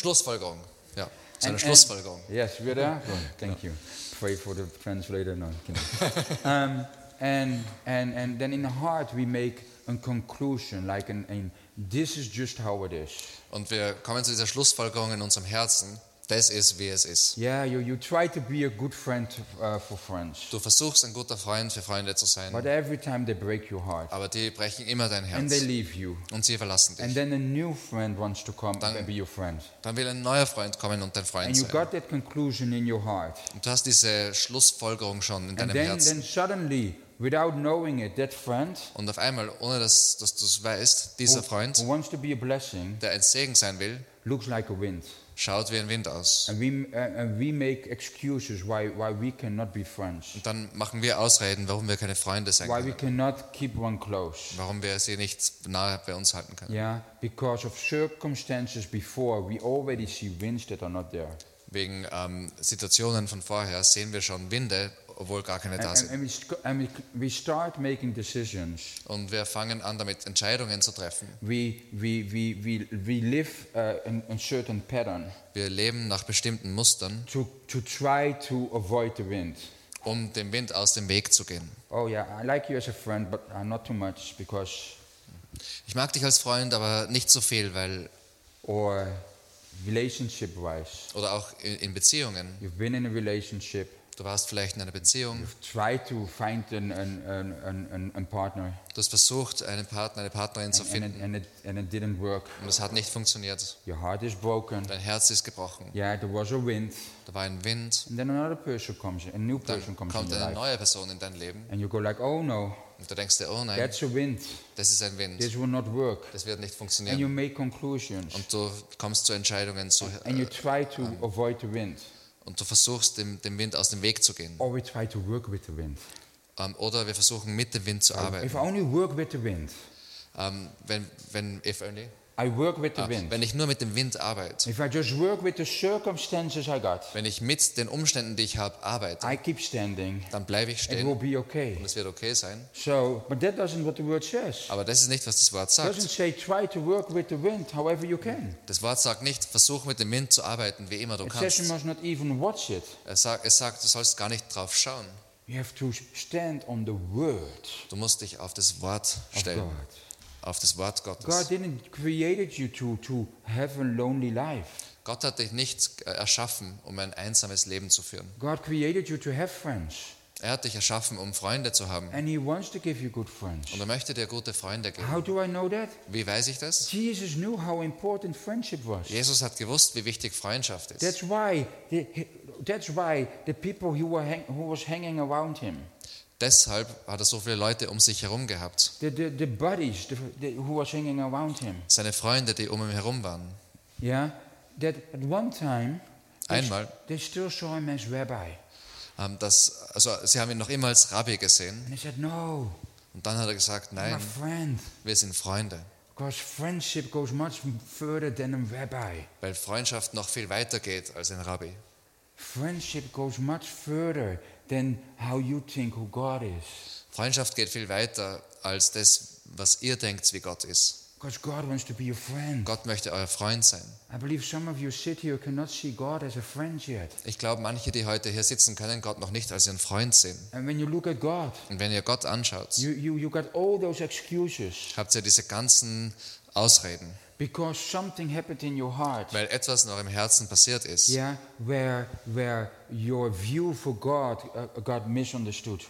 Schlussfolgerung. Ja, zu einer And- Schlussfolgerung. and- yes, we're there. Good, thank you. Pray for the translator. No, um, and, and, and then in the heart we make a conclusion, like an, an this is just how it is. Und wir kommen zu dieser Schlussfolgerung in unserem Herzen. Das ist, wie es ist. Yeah, you, you try to be a good friend uh, for friends, Du versuchst, ein guter Freund für Freunde zu sein, but every time they break your heart aber die brechen immer dein and they Herz leave you, und sie verlassen and dich. then a new friend wants to come Dann- and be your friend, Dann will ein neuer Freund kommen und dein Freund and you sein. got that conclusion in your heart, Und du hast diese Schlussfolgerung schon in and deinem then, Herzen. then suddenly, without knowing it, that friend Und auf einmal, ohne dass, dass du es weißt, dieser who, Freund, who wants to be a blessing der ein Segen sein will, looks like a wind. Schaut wie ein Wind aus. And we, uh, and we make excuses why, why we cannot be friends, Und dann machen wir Ausreden, warum wir keine Freunde sein why we können. cannot keep one close. Warum wir sie nicht nahe bei uns halten können. Yeah, because of circumstances before, we already see winds that are not there. Wegen ähm, Situationen von vorher sehen wir schon Winde, obwohl gar keine And, da sind. Und wir fangen an, damit Entscheidungen zu treffen. We, we, we, we, we live uh, in a certain pattern Wir leben nach bestimmten Mustern, to, to try to avoid the wind. um dem Wind aus dem Weg zu gehen. Oh, yeah, I like you as a friend, but uh, not too much because, Ich mag dich als Freund, aber nicht so viel, weil or relationship wise. oder auch in, in Beziehungen. You've been in a relationship, Du warst vielleicht in einer Beziehung, to find an, an, an, an, partner, du hast versucht, einen Partner, eine Partnerin zu finden and, it, and it didn't work. und es hat nicht funktioniert. Your heart is broken. Dein Herz ist gebrochen. Yeah, there was a wind, Da war ein Wind, and then another person comes, a new dann person comes in kommt your eine life, neue Person in dein Leben and you go like, oh no, und du denkst dir, oh nein, that's a wind. das ist ein Wind, This will not work. das wird nicht And you funktionieren. make conclusions, Und du kommst zu Entscheidungen zu, and you try to avoid the wind, und du versuchst, dem, dem Wind aus dem Weg zu gehen. or we try to work with the wind. Ähm, Oder wir versuchen, mit dem Wind zu If arbeiten. I only work with the wind, Ähm, Wenn, wenn, if only, I work with the wind. wenn ich nur mit dem Wind arbeite, If I just work with the circumstances I got, wenn ich mit den Umständen, die ich habe, arbeite, I keep standing, dann bleibe ich it will stehen be okay. und es wird okay sein. So, but that doesn't what the word says. Aber das ist nicht, was das Wort sagt. say try to work with the wind however you can. Das Wort sagt nicht, versuch mit dem Wind zu arbeiten, wie immer du It kannst. must not even watch it. Es sagt, es sagt, du sollst gar nicht drauf schauen. You have to stand on the word Du musst dich auf das Wort stellen. Auf das Wort God Gottes. didn't created you to, to have a lonely life. Gott hat dich nicht äh, erschaffen, um ein einsames Leben zu führen. God created you to have friends. Er hat dich erschaffen, um Freunde zu haben. And He wants to give you good friends. Und er möchte dir gute Freunde geben. How do I know that? Wie weiß ich das? Jesus knew how important friendship was. Jesus hat gewusst, wie wichtig Freundschaft ist. That's why the, that's why the people who were hang, who was hanging around him, Deshalb hat er so viele Leute um sich herum gehabt. the, the, the buddies the, who was hanging around him, Seine Freunde, die um ihn herum waren. yeah, that at one time they, Einmal. they still saw him as rabbi, haben das, also sie haben ihn noch immer als Rabbi gesehen. and said, "No, Und dann hat er gesagt, I'm a nein, friend, wir sind Freunde. because friendship goes much further than a rabbi. Weil Freundschaft noch viel weiter geht als ein Rabbi. Friendship goes much further than how you think who God is, Freundschaft geht viel weiter als das, was ihr denkt, wie Gott ist. because God wants to be your friend. Gott möchte euer Freund sein. I believe some of you sit here cannot see God as a friend yet, Ich glaube, manche, die heute hier sitzen, können Gott noch nicht als ihren Freund sehen. and when you look at God. Und wenn ihr Gott anschaut, You, you, you got all those excuses habt ihr diese ganzen Ausreden, because something happened in your heart. weil etwas in eurem Herzen passiert ist, Yeah, where, where your view for God uh, got misunderstood.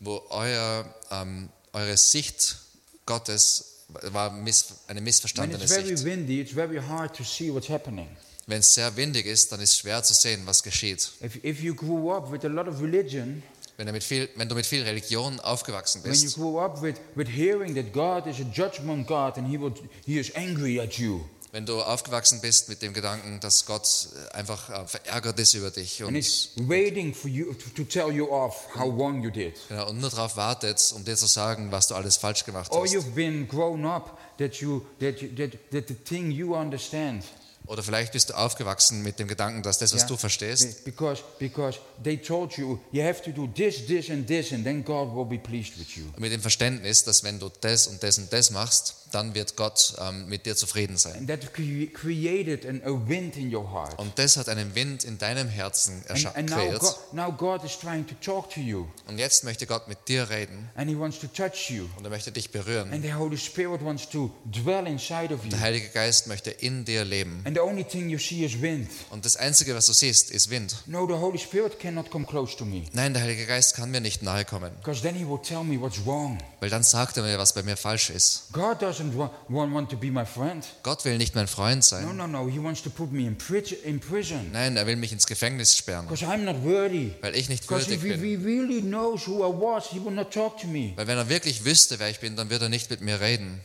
wo euer, ähm, eure Sicht Gottes war miss, eine When missverstandene it's very Sicht. windy, it's very hard to see what's happening. Wenn es sehr windig ist, dann ist es schwer zu sehen, was geschieht. If, if you grew up with a lot of religion, Wenn du mit viel, wenn du mit viel Religion aufgewachsen when you bist, grew up with, with hearing that God is a judgment God and he, will, he is angry at you, wenn du aufgewachsen bist mit dem Gedanken, dass Gott einfach äh, verärgert ist über dich and und, is waiting for you to, to tell you off how wrong you did. genau, und nur darauf wartet, um dir zu sagen, was du alles falsch gemacht hast. you've been grown up that, you, that, you, that, that the thing you understand Oder vielleicht bist du aufgewachsen mit dem Gedanken, dass das, was Yeah. du verstehst, Be- Because, because they told you you have to do this, this, and this, and then God will be pleased with you. mit dem Verständnis, dass wenn du das und das und das machst, dann wird Gott ähm, mit dir zufrieden sein. And that cre- created an, a wind in your heart. Und das hat einen Wind in deinem Herzen And, erscha- and now. God, now God is trying to talk to you, Und jetzt möchte Gott mit dir reden and He wants to touch you, und er möchte dich berühren. and the Holy Spirit wants to dwell inside of you. Der Heilige Geist möchte in dir leben. And the only thing you see is wind. Und das Einzige, was du siehst, ist Wind. No, the Holy Spirit cannot come close to me, Nein, der Heilige Geist kann mir nicht nahe kommen, because then He will tell me what's wrong. weil dann sagt er mir, was bei mir falsch ist. God doesn't wa- want, want to be my friend. Gott will nicht mein Freund No, sein. no, no. He wants to put me in, pri- in prison, Nein, er will mich ins Gefängnis sperren, because I'm not worthy. weil ich nicht Because würdig if he, bin. he really knows who I was, he will not talk to me. Weil wenn er wirklich wüsste, wer ich bin, dann würde er nicht mit mir reden.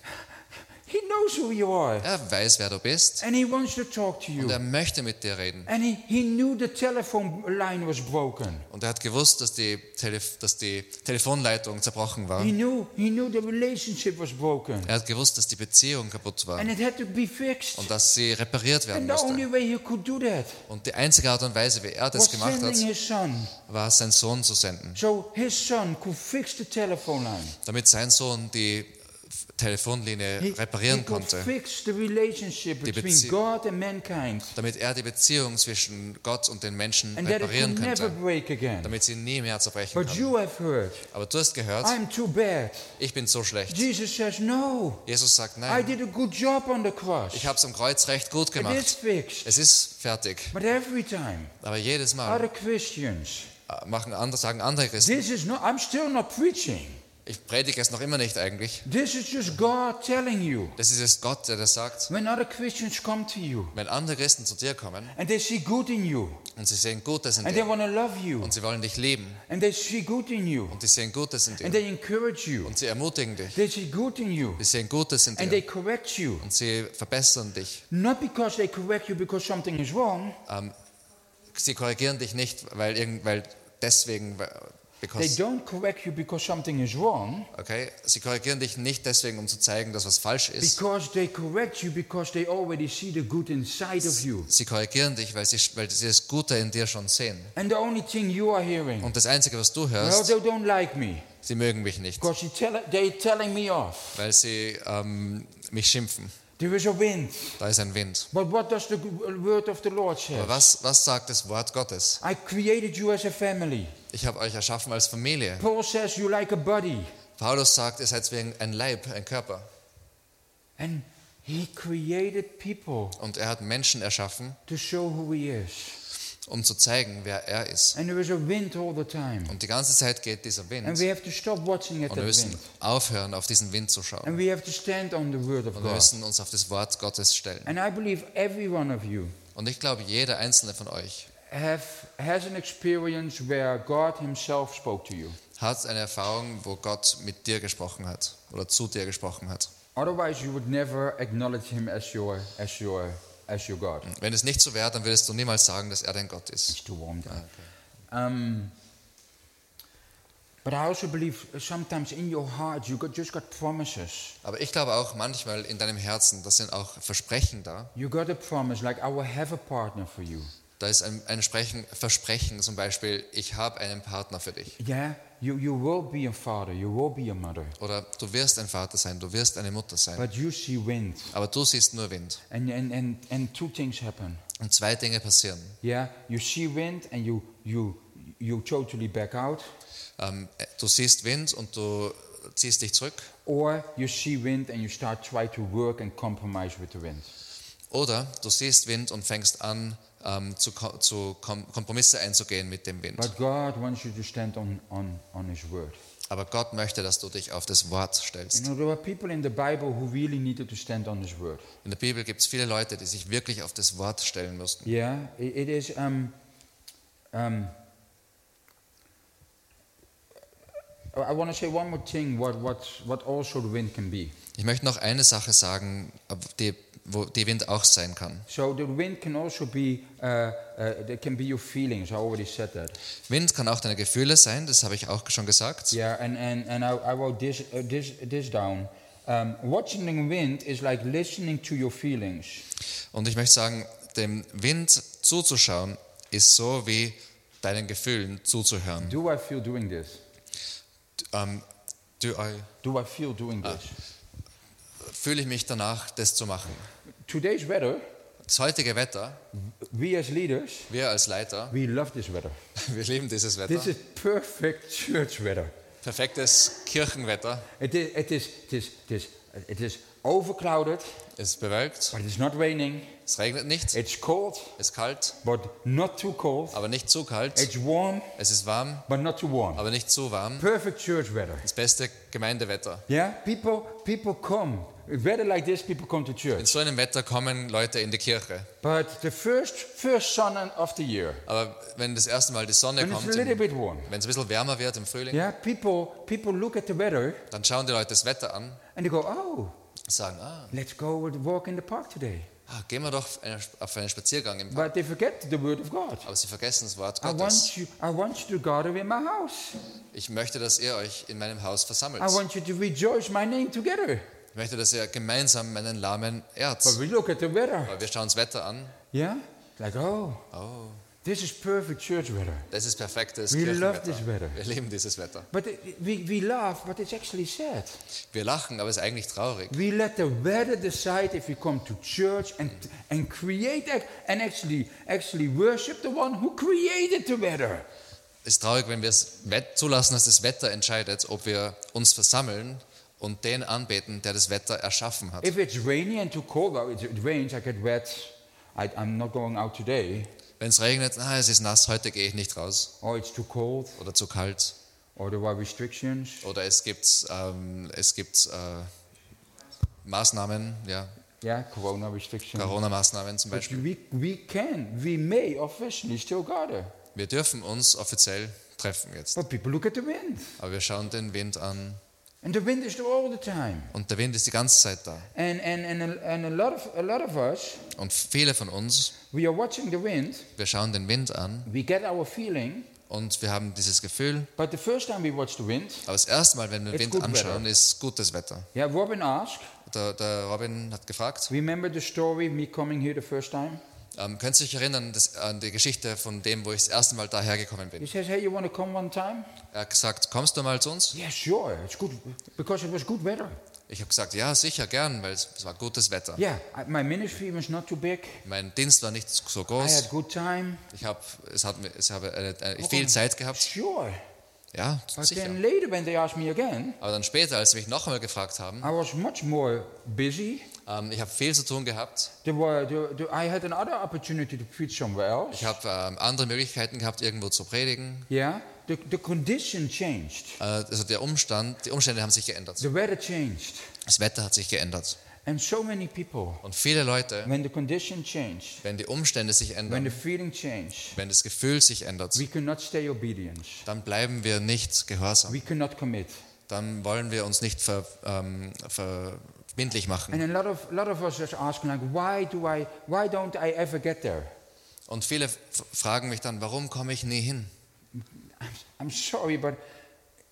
He knows who you are. Er weiß, wer du bist And he wants to talk to you. und er möchte mit dir reden. And he, he knew the telephone line was broken. Und er hat gewusst, dass die, Telef dass die Telefonleitung zerbrochen war. He knew he knew the relationship was broken. Er hat gewusst, dass die Beziehung kaputt war And it had to be fixed. und dass sie repariert werden And the only musste. way he could do that Und die einzige Art und Weise, wie er das was gemacht hat, sending his son. war, seinen Sohn zu senden. So his son could fix the telephone line. damit sein Sohn die Telefonlinie reparieren konnte, damit er die Beziehung zwischen Gott und den Menschen reparieren könnte, damit sie nie mehr zerbrechen kann. Aber du hast gehört, I'm too bad. ich bin so schlecht. Jesus sagt, nein, ich habe es am Kreuz recht gut gemacht. Es ist fertig. Aber jedes Mal machen andere, sagen andere Christen, ich predige es noch immer nicht eigentlich. This is just God telling you. Das ist es Gott, der das sagt. When other Christians come to you Wenn andere Christen zu dir kommen and they see good in you und sie sehen Gutes in and they dir want to love you und sie wollen dich lieben and they see good in you und sie sehen Gutes in and dir they encourage you, und sie ermutigen dich, they see good in you sie sehen Gutes in and they dir correct you. und sie verbessern dich. Not because they correct you because something is wrong, Ähm, sie korrigieren dich nicht, weil, irgend, weil deswegen, they don't correct you because something is wrong, okay, sie korrigieren dich nicht deswegen, um zu zeigen, dass was falsch ist. because they correct you because they already see the good inside of you. Sie korrigieren dich, weil sie, weil sie das Gute in dir schon sehen. And the only thing you are hearing, Und das Einzige, was du well, hörst, they don't like me sie mögen mich nicht, because they're telling me off. weil sie ähm, mich schimpfen. There is a wind. Da ist ein Wind. But what does the word of the Lord say? Aber was, was sagt das Wort Gottes? I created you as a family. Ich habe euch erschaffen als Familie. Paul says you like a body. Paulus sagt, ihr seid wie ein Leib, ein Körper. And he created people Und er hat Menschen erschaffen, to show who he is. um zu zeigen, wer er ist. And there is a wind all the time. Und die ganze Zeit geht dieser Wind. And Und we have to stop watching at wir müssen aufhören, auf diesen Wind zu schauen. Und wir müssen uns auf das Wort Gottes stellen. Und ich glaube, jeder einzelne von euch have has an experience where God himself spoke to you. hat eine Erfahrung, wo Gott mit dir gesprochen hat oder zu dir gesprochen hat. Otherwise you would never acknowledge him as your as your as your God. Wenn es nicht so wäre, dann würdest du niemals sagen, dass er dein Gott ist. It's too warm down. Um, but I also believe sometimes in your heart you got, just got promises. Aber ich glaube auch manchmal in deinem Herzen, das sind auch Versprechen da. You got a promise like I will have a partner for you. Da ist ein, ein Sprechen, Versprechen, zum Beispiel, ich habe einen Partner für dich. Yeah, you, you will be a father, you will be a mother. Oder du wirst ein Vater sein, du wirst eine Mutter sein. But you see wind. Aber du siehst nur Wind. And, and, and, and two things happen. Und zwei Dinge passieren. Yeah, you see wind and you, you, you totally back out. Ähm, du siehst Wind und du ziehst dich zurück. Or you see wind and you start try to work and compromise with the wind. Oder du siehst Wind und fängst an, ähm, zu, zu Kom Kompromisse einzugehen mit dem Wind. But God wants you to stand on, on, on His word. Aber Gott möchte, dass du dich auf das Wort You stellst. know, in really der Bibel gibt es viele Leute, die sich wirklich auf das Wort stellen mussten. Yeah, it, it is. Um, um, I want to say one more thing. What what what also the wind can be. Ich möchte noch eine Sache sagen, die, wo die Wind auch sein kann. So the wind can also be. Uh, uh, there can be your feelings. I already said that. Wind kann auch deine Gefühle sein, das habe ich auch schon gesagt. Yeah, and and and I, I wrote this uh, this this down. Um, watching the wind is like listening to your feelings. Und ich möchte sagen, dem Wind zuzuschauen ist so wie deinen Gefühlen zuzuhören. Do I feel doing this? Ähm, do I, Do I feel doing this? fühle ich mich danach, das zu machen. Today's weather. Das heutige Wetter, We as leaders, wir als Leiter, we love this weather. wir lieben dieses This Wetter. is perfect church weather. Perfektes Kirchenwetter. It is, it is, it is, it is, it is overclouded, Es ist bewölkt, but it's not raining. es regnet nicht, It's cold, es ist kalt, but not too cold. aber nicht zu kalt. It's warm, Es ist warm, but not too warm. aber nicht zu warm. Perfect church weather. Das beste Gemeindewetter. Yeah, people, people come. Weather like this, people come to In church. so einem Wetter kommen Leute in die Kirche. But the first, first sun of the year, Aber wenn das erste Mal die Sonne when kommt, a little im- bit warm, wenn es ein bisschen wärmer wird im Frühling, yeah, people, people look at the weather dann schauen die Leute das Wetter an and they go, oh, und sagen, ah, let's go walk in the park today. ah, gehen wir doch auf einen- auf einen Spaziergang im Park. But they forget the word of God. Aber sie vergessen das Wort I Gottes. want you, I want you to gather in my house. Ich möchte, dass ihr euch in meinem Haus versammelt. I want you to rejoice my name together. Ich möchte, dass ihr gemeinsam meinen Lahmen ehrt. But we look at the weather. Aber wir schauen das Wetter an. Yeah? Like, oh, Oh, This is perfect church weather. Das ist perfektes We love this weather. Wir lieben dieses Wetter. But we, we laugh, but it's actually sad. Wir lachen, aber es ist eigentlich traurig. We let the weather decide if we come to church and, and create and actually actually worship the one who created the weather. Es ist traurig, wenn wir es zulassen, dass das Wetter entscheidet, ob wir uns versammeln und den anbeten, der das Wetter erschaffen hat. If it's rainy and too cold, well, it, it rains, I get wet. I, I'm not going out today. Wenn es regnet, ah, es ist nass, heute gehe ich nicht raus. Or it's too cold. Oder zu kalt. Or there are restrictions. Oder es gibt, ähm, es gibt äh, Maßnahmen, ja, Yeah, corona restrictions. Corona-Maßnahmen zum Beispiel. we, we can, we may officially still gather. Wir dürfen uns offiziell treffen jetzt. But people look at the wind. Aber wir schauen den Wind an And the wind is there all the time. und der Wind ist die ganze Zeit da. And, and, and, a, and a, lot of, a lot of us, Und viele von uns, we are watching the wind. wir schauen den Wind an We get our feeling. und wir haben dieses Gefühl, But the first time we watch the wind, aber das erste Mal, wenn wir den Wind good anschauen, weather. ist gutes Wetter. yeah, Robin asked, Der, der Robin hat gefragt, remember the story, me coming here the first time? Ähm, könnt ihr euch erinnern das, an die Geschichte von dem, wo ich das erste Mal daher gekommen He bin? says, hey, you want to come one time? Er hat gesagt, kommst du mal zu uns? Yeah, sure, it's good, because it was good weather. Ich habe gesagt, ja, sicher, gern, weil es, es war gutes Wetter. Yeah, I, my ministry was not too big. Mein Dienst war nicht so I groß. had good time. Ich habe es hat, es habe äh, äh, viel Zeit gehabt. Sure. Ja, But sicher. then later, when they asked me again, Aber dann später, als sie mich noch einmal gefragt haben, I was much more busy. Ähm, ich habe viel zu tun gehabt. Were, there, I had another opportunity to preach somewhere else. Ich habe ähm, andere Möglichkeiten gehabt, irgendwo zu predigen. Yeah, the, the condition changed. Äh, also der Umstand, die Umstände haben sich geändert. The weather changed. Das Wetter hat sich geändert. And so many people, Und viele Leute, when the condition changed, wenn die Umstände sich when ändern, the feeling changed, wenn das Gefühl sich ändert, we cannot stay obedient. dann bleiben wir nicht gehorsam. We cannot commit. Dann wollen wir uns nicht ver, ähm, verbindlich machen. Und viele fragen mich dann, warum komme ich nie hin? I'm sorry, but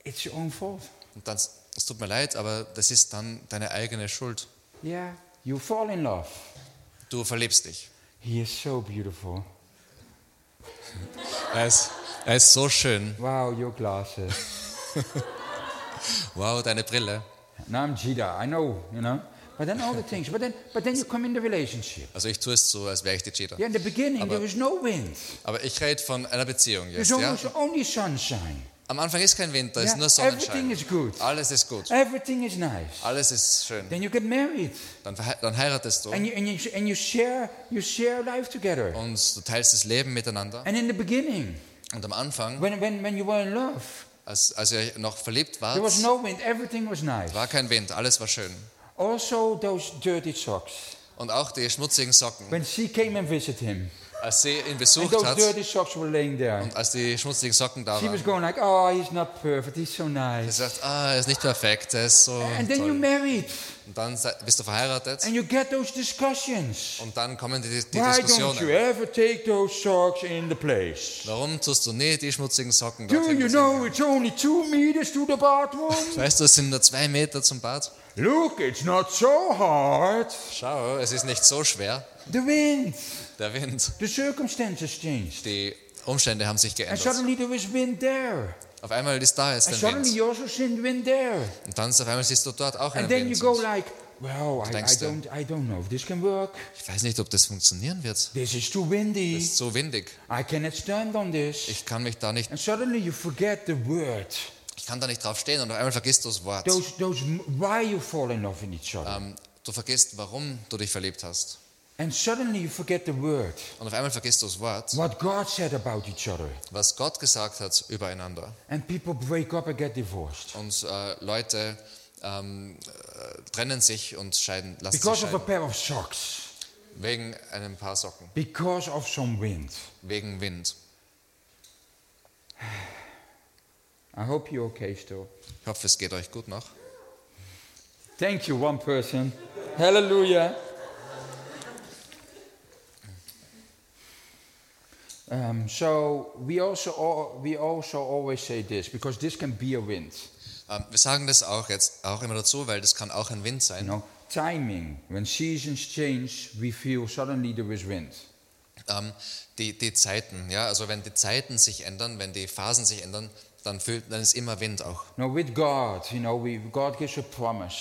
it's your own fault. Und dann, es tut mir leid, aber das ist dann deine eigene Schuld. Yeah, you fall in love. Du verliebst dich. He is so beautiful. Er ist, er ist so schön. Wow, your glasses. Wow, deine Brille. Now I'm Jida, I know, you know. But then all the things. But then, but then you come in the relationship. Also ich tue es so, als wäre ich die Cheetah. Yeah, in the beginning Aber- there was no wind. Aber ich rede von einer Beziehung jetzt. There's Ja? almost only sunshine. Am Anfang ist kein Winter, es Yeah, ist nur everything Sonnenschein. is good. Alles ist gut. Everything is nice. Alles ist schön. Then you get married, Dann, dann heiratest du and you and you and you share you share life together. und du teilst das Leben miteinander. And in the beginning, Und am Anfang, when when when you were in love, als, als ihr noch verliebt wart, there was no wind. Everything was nice. war kein Wind, alles war schön. Also those dirty socks. Und auch die schmutzigen Socken, When she came and visited him, als sie ihn and besucht those hat dirty socks were laying there. und als die schmutzigen Socken da She was waren, going like, "Oh, he's not perfect. He's so sie nice." sagt, ah, er ist nicht perfekt, er ist so And then you toll. married, Und dann bist du verheiratet and you get those discussions. und dann kommen die, die Why don't you Diskussionen. ever take those socks in the place? Warum tust du nie die schmutzigen Socken Do dorthin? you sie know it's only two meters to the bathroom? Weißt du, es sind nur zwei Meter zum Bad. Look, it's not so hard. Schau, es ist nicht so schwer. The wind, Der Wind, the circumstances changed. die Umstände haben sich And geändert. suddenly there was wind there. Auf einmal ist da jetzt And Wind. you also see wind there. Und dann auf einmal siehst du dort auch einen And then you Wind. go Und like, well, I, denkst don't, I don't know if this can work. Ich weiß nicht, ob das funktionieren wird. This is too windy. ist so windig. I cannot stand on this. Ich kann mich da nicht, And suddenly you forget the word. ich kann da nicht drauf stehen und auf einmal vergisst du das Wort. Those, those, why you fall in love in each other. Ähm, du vergisst, warum du dich verliebt hast. And suddenly you forget the word. Und auf einmal vergisst du das Wort, What God said about each other. was Gott gesagt hat übereinander. And people break up and get divorced. Und äh, Leute ähm, äh, trennen sich und scheiden, lassen sich Because of a scheiden. pair of socks. Wegen einem paar Socken, Because of some wind. wegen Wind. I hope you're okay still. Ich hoffe, es geht euch gut noch. Thank you, one person. Hallelujah. Um, so we also al- we also always say this because this can be a wind. Ähm, wir sagen das auch jetzt auch immer dazu, weil das kann auch ein Wind sein. You know, timing. When seasons change, we feel suddenly there is wind. ähm, die, die Zeiten. Ja? Also wenn die Zeiten sich ändern, wenn die Phasen sich ändern, dann, fühlt, dann ist immer Wind auch. No, with God, you know, we, God gives a promise.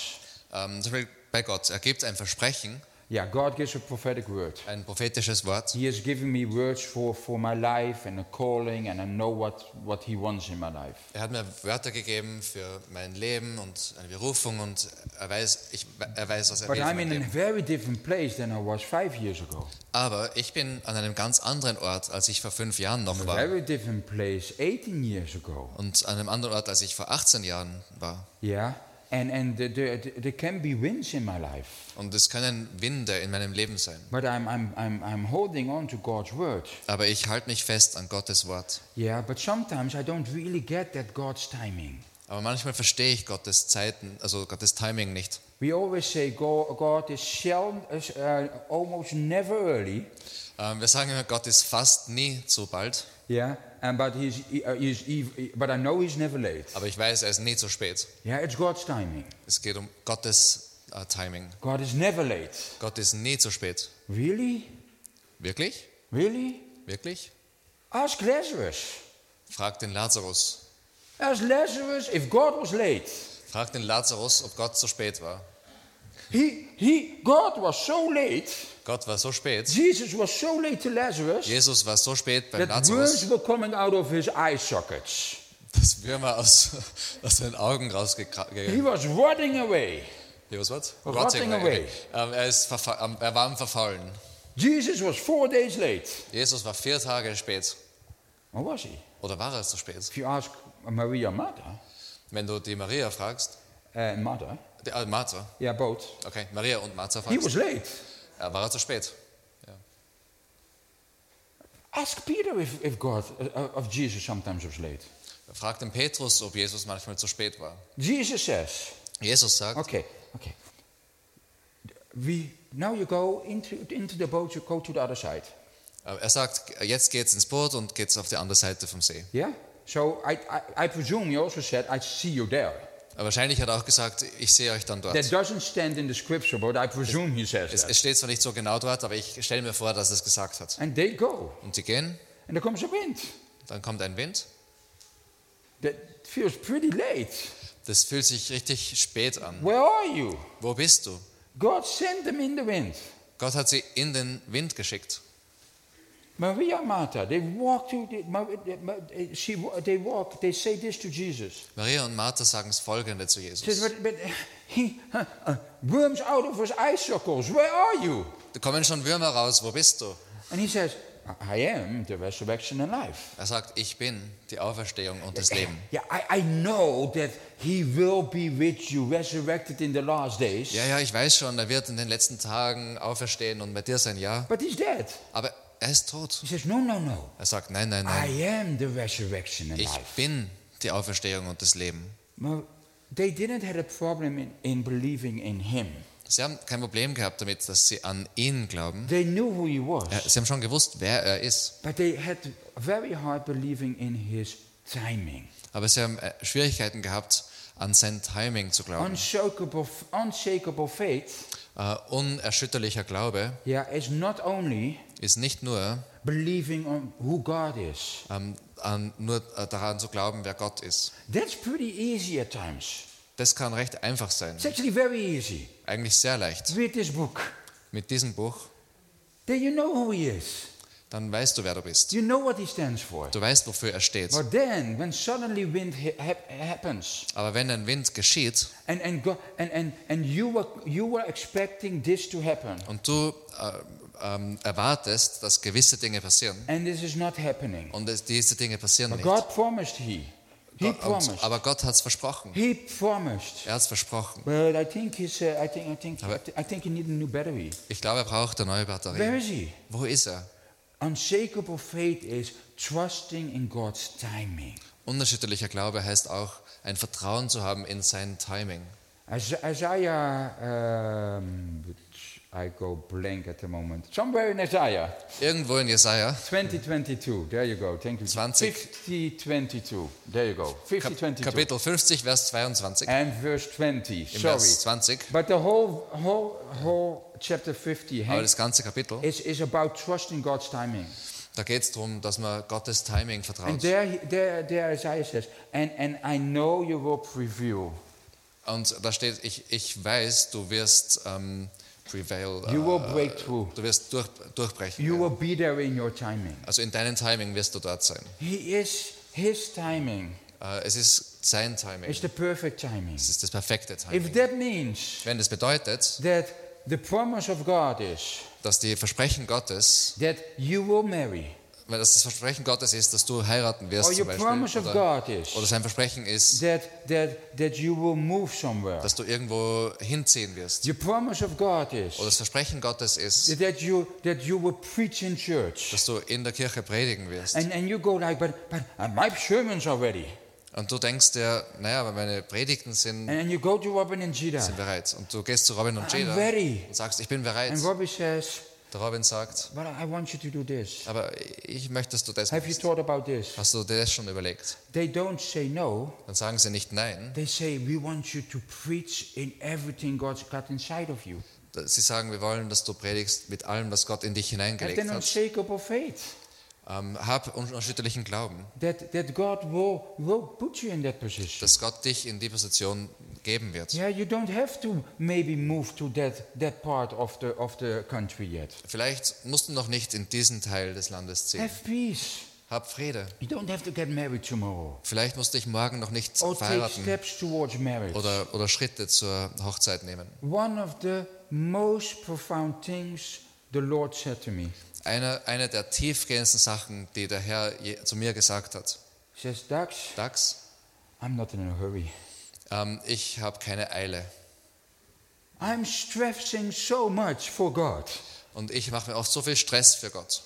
Ähm, Beispiel bei Gott, er gibt ein Versprechen, Yeah, God gives a prophetic word. ein prophetisches Wort. He has given me words for, for my life and a calling, and I know what, what He wants in my life. Er hat mir Wörter gegeben für mein Leben und eine Berufung und er weiß, ich, er weiß was er But will für I'm in a Leben. very different place than I was five years ago. Aber ich bin an einem ganz anderen Ort, als ich vor fünf Jahren noch A war. very different place 18 years ago. Und an einem anderen Ort, als ich vor 18 Jahren war. Yeah, and and there, there, can be winds in my life, Und es können Winde in meinem Leben sein. but I'm I'm I'm, I'm holding on to God's word. Aber ich halte mich fest an Gottes Wort. Yeah, but sometimes I don't really get that God's timing. Aber manchmal verstehe ich Gottes Zeiten, also Gottes Timing nicht. We always say God, is seldom, is, uh, almost never early. Ähm, wir sagen immer, Gott ist fast nie zu bald. Yeah, and but he's, he, uh, he's he, but I know he's never late. Aber ich weiß, er ist nie zu spät. Yeah, it's God's timing. Es geht um Gottes äh, Timing. God is never late. Gott ist nie zu spät. Really, Wirklich? really? Wirklich? Ask Lazarus. Frag den Lazarus. Ask Lazarus if God was late. Frag den Lazarus, ob Gott zu spät war. He, he, God was so late. Gott war so spät. Jesus was so late to Lazarus Jesus war so spät beim that Lazarus, were coming out of his eye sockets. dass Würmer aus, aus seinen Augen He rausgegangen was rotting away. He was what? Rotting away. Ähm, er, ist ähm, er war am Verfallen. Jesus was four days late. Jesus war vier Tage spät. Or was he? Oder war er zu spät? If you ask Maria Martha, Wenn du die Maria fragst, uh, Martha, die, äh, Martha, yeah, both, okay, Maria und Martha he was fragst, late. Ja, war er zu spät. Ja. Ask Peter if, if God, uh, of Jesus sometimes was late. Frag den Petrus, ob Jesus manchmal zu spät war. Jesus says, Jesus sagt, okay, okay. We, now you go into, into the boat, you go to the other side. er sagt, jetzt geht's ins Boot und geht's auf die andere Seite vom See. Yeah? So I, I, I presume he also said, I see you there. Aber wahrscheinlich hat er auch gesagt, ich sehe euch dann dort. That doesn't stand in the scripture, but I presume he says Es, that. es steht zwar nicht so genau dort, aber ich stelle mir vor, dass er es gesagt hat. And they go, Und sie gehen, and there comes a wind. dann kommt ein Wind. That feels pretty late. Das fühlt sich richtig spät an. Where are you? Wo bist du? God sent them in the wind. Gott hat sie in den Wind geschickt. Maria and Martha, they walk to, the, she, they walk, they say this to Jesus. Maria und Martha sagen das folgende zu Says, Jesus. but, but he, uh, worms out of his eye sockles, where are you? Da kommen schon Würmer raus, wo bist du? And he says, I am the resurrection and life. Er sagt, ich bin die Auferstehung und das Leben. Yeah, I, I know that he will be with you, resurrected in the last days. Ja, ja, ich weiß schon, er wird in den letzten Tagen auferstehen und bei dir sein Ja. But he's dead. Aber er ist tot. He says, No, no, no. Er sagt, nein, nein, nein. I am the resurrection and Ich bin die Auferstehung und das Leben. Well, they didn't have a problem in, in believing in him. Sie haben kein Problem gehabt damit, dass sie an ihn glauben. They knew who he was, Sie haben schon gewusst, wer er ist. but they had very hard believing in his timing. Aber sie haben äh, Schwierigkeiten gehabt, an sein Timing zu glauben. Unshakable, unshakable faith, Äh, unerschütterlicher Glaube yeah, is not only ist nicht nur, believing on who God is. ähm, an, nur äh, daran zu glauben, wer Gott ist. That's pretty easy at times. Das kann recht einfach sein. It's actually very easy. Eigentlich sehr leicht. Read this book. Mit diesem Buch, Then you know who he is. dann weißt du, wer du bist. You know what he stands for. Du weißt, wofür er steht. But then, when suddenly wind ha- hap- happens, Aber wenn ein Wind geschieht and and go, and, and and you were you were expecting this to happen, und du äh, ähm, erwartest, dass gewisse Dinge passieren and this is not happening. und es, diese Dinge passieren But nicht. God promised he. He promised. aber Gott hat es versprochen. He promised. Er hat es versprochen. But I think he's. Uh, I think. I think. Aber- I, thi- I think he needed a new battery. Ich glaube, er braucht eine neue Where Batterie. is he? Wo ist er? Unshakable faith is trusting in God's timing. Unerschütterlicher Glaube heißt auch, ein Vertrauen zu haben in sein Timing. Isa- Isaiah. Um, I go blank at the moment. Somewhere in Isaiah. Irgendwo in Jesaja, 2022. There you go. Thank you. 20. 5022. There you go. 5022. Kapitel 50, Vers 22 And verse 20. im Sorry. Vers 20. But the whole whole whole chapter 50 Aber das ganze Kapitel, is, is about trusting God's timing. da geht es darum, dass man Gottes Timing And vertraut. there, there, there Isaiah says, and, and I know you will prevail. Und da steht, ich, ich weiß, du wirst ähm, prevail, You will äh, break through. du wirst durch, durchbrechen. You will be there in your timing. Also in deinem Timing wirst du dort sein. He is, his timing Äh, es ist sein Timing. is the perfect timing. Es ist das perfekte If Timing. that means Wenn das bedeutet, that the promise of God is dass die Versprechen Gottes, that you will marry, weil das das Versprechen Gottes ist, dass du heiraten wirst or zum promise Beispiel, of oder, God is oder sein Versprechen ist, that, that, that you will move somewhere, dass du irgendwo hinziehen wirst. your promise of God is Oder das Versprechen Gottes ist, that you, that you will preach in church. dass du in der Kirche predigen wirst. And, and you go like, but, but uh, my sermons are ready. Und du denkst dir, naja, aber meine Predigten sind, Robin sind bereit. Und du gehst zu Robin und ready. und sagst, ich bin bereit. And Robbie says, Der Robin sagt, you aber ich möchte, dass du das Have you machst. thought about this? Hast du dir das schon überlegt? They don't say no. Dann sagen sie nicht nein. They say, we want you to preach in everything God's got inside of you. Sie sagen, wir wollen, dass du predigst mit allem, was Gott in dich Have hineingelegt an hat. unshakable faith Ähm, hab unerschütterlichen Glauben, that, that God will, will put you in that position. dass Gott dich in die Position geben wird. Yeah, you don't have to maybe move to that, that part of the, of the country yet. Vielleicht musst du noch nicht in diesen Teil des Landes ziehen. Have peace. Hab Friede. You don't have to get married tomorrow. Vielleicht musst du dich morgen noch nicht Or take verheiraten steps towards marriage. oder, oder Schritte zur Hochzeit nehmen. One of the most profound things the Lord said to me. Eine, eine der tiefgehendsten Sachen, die der Herr je, zu mir gesagt hat. He says, Dax, Dax, I'm not in a hurry. ähm, ich habe keine Eile I'm stressing so much for God und ich mache mir oft so viel Stress für Gott,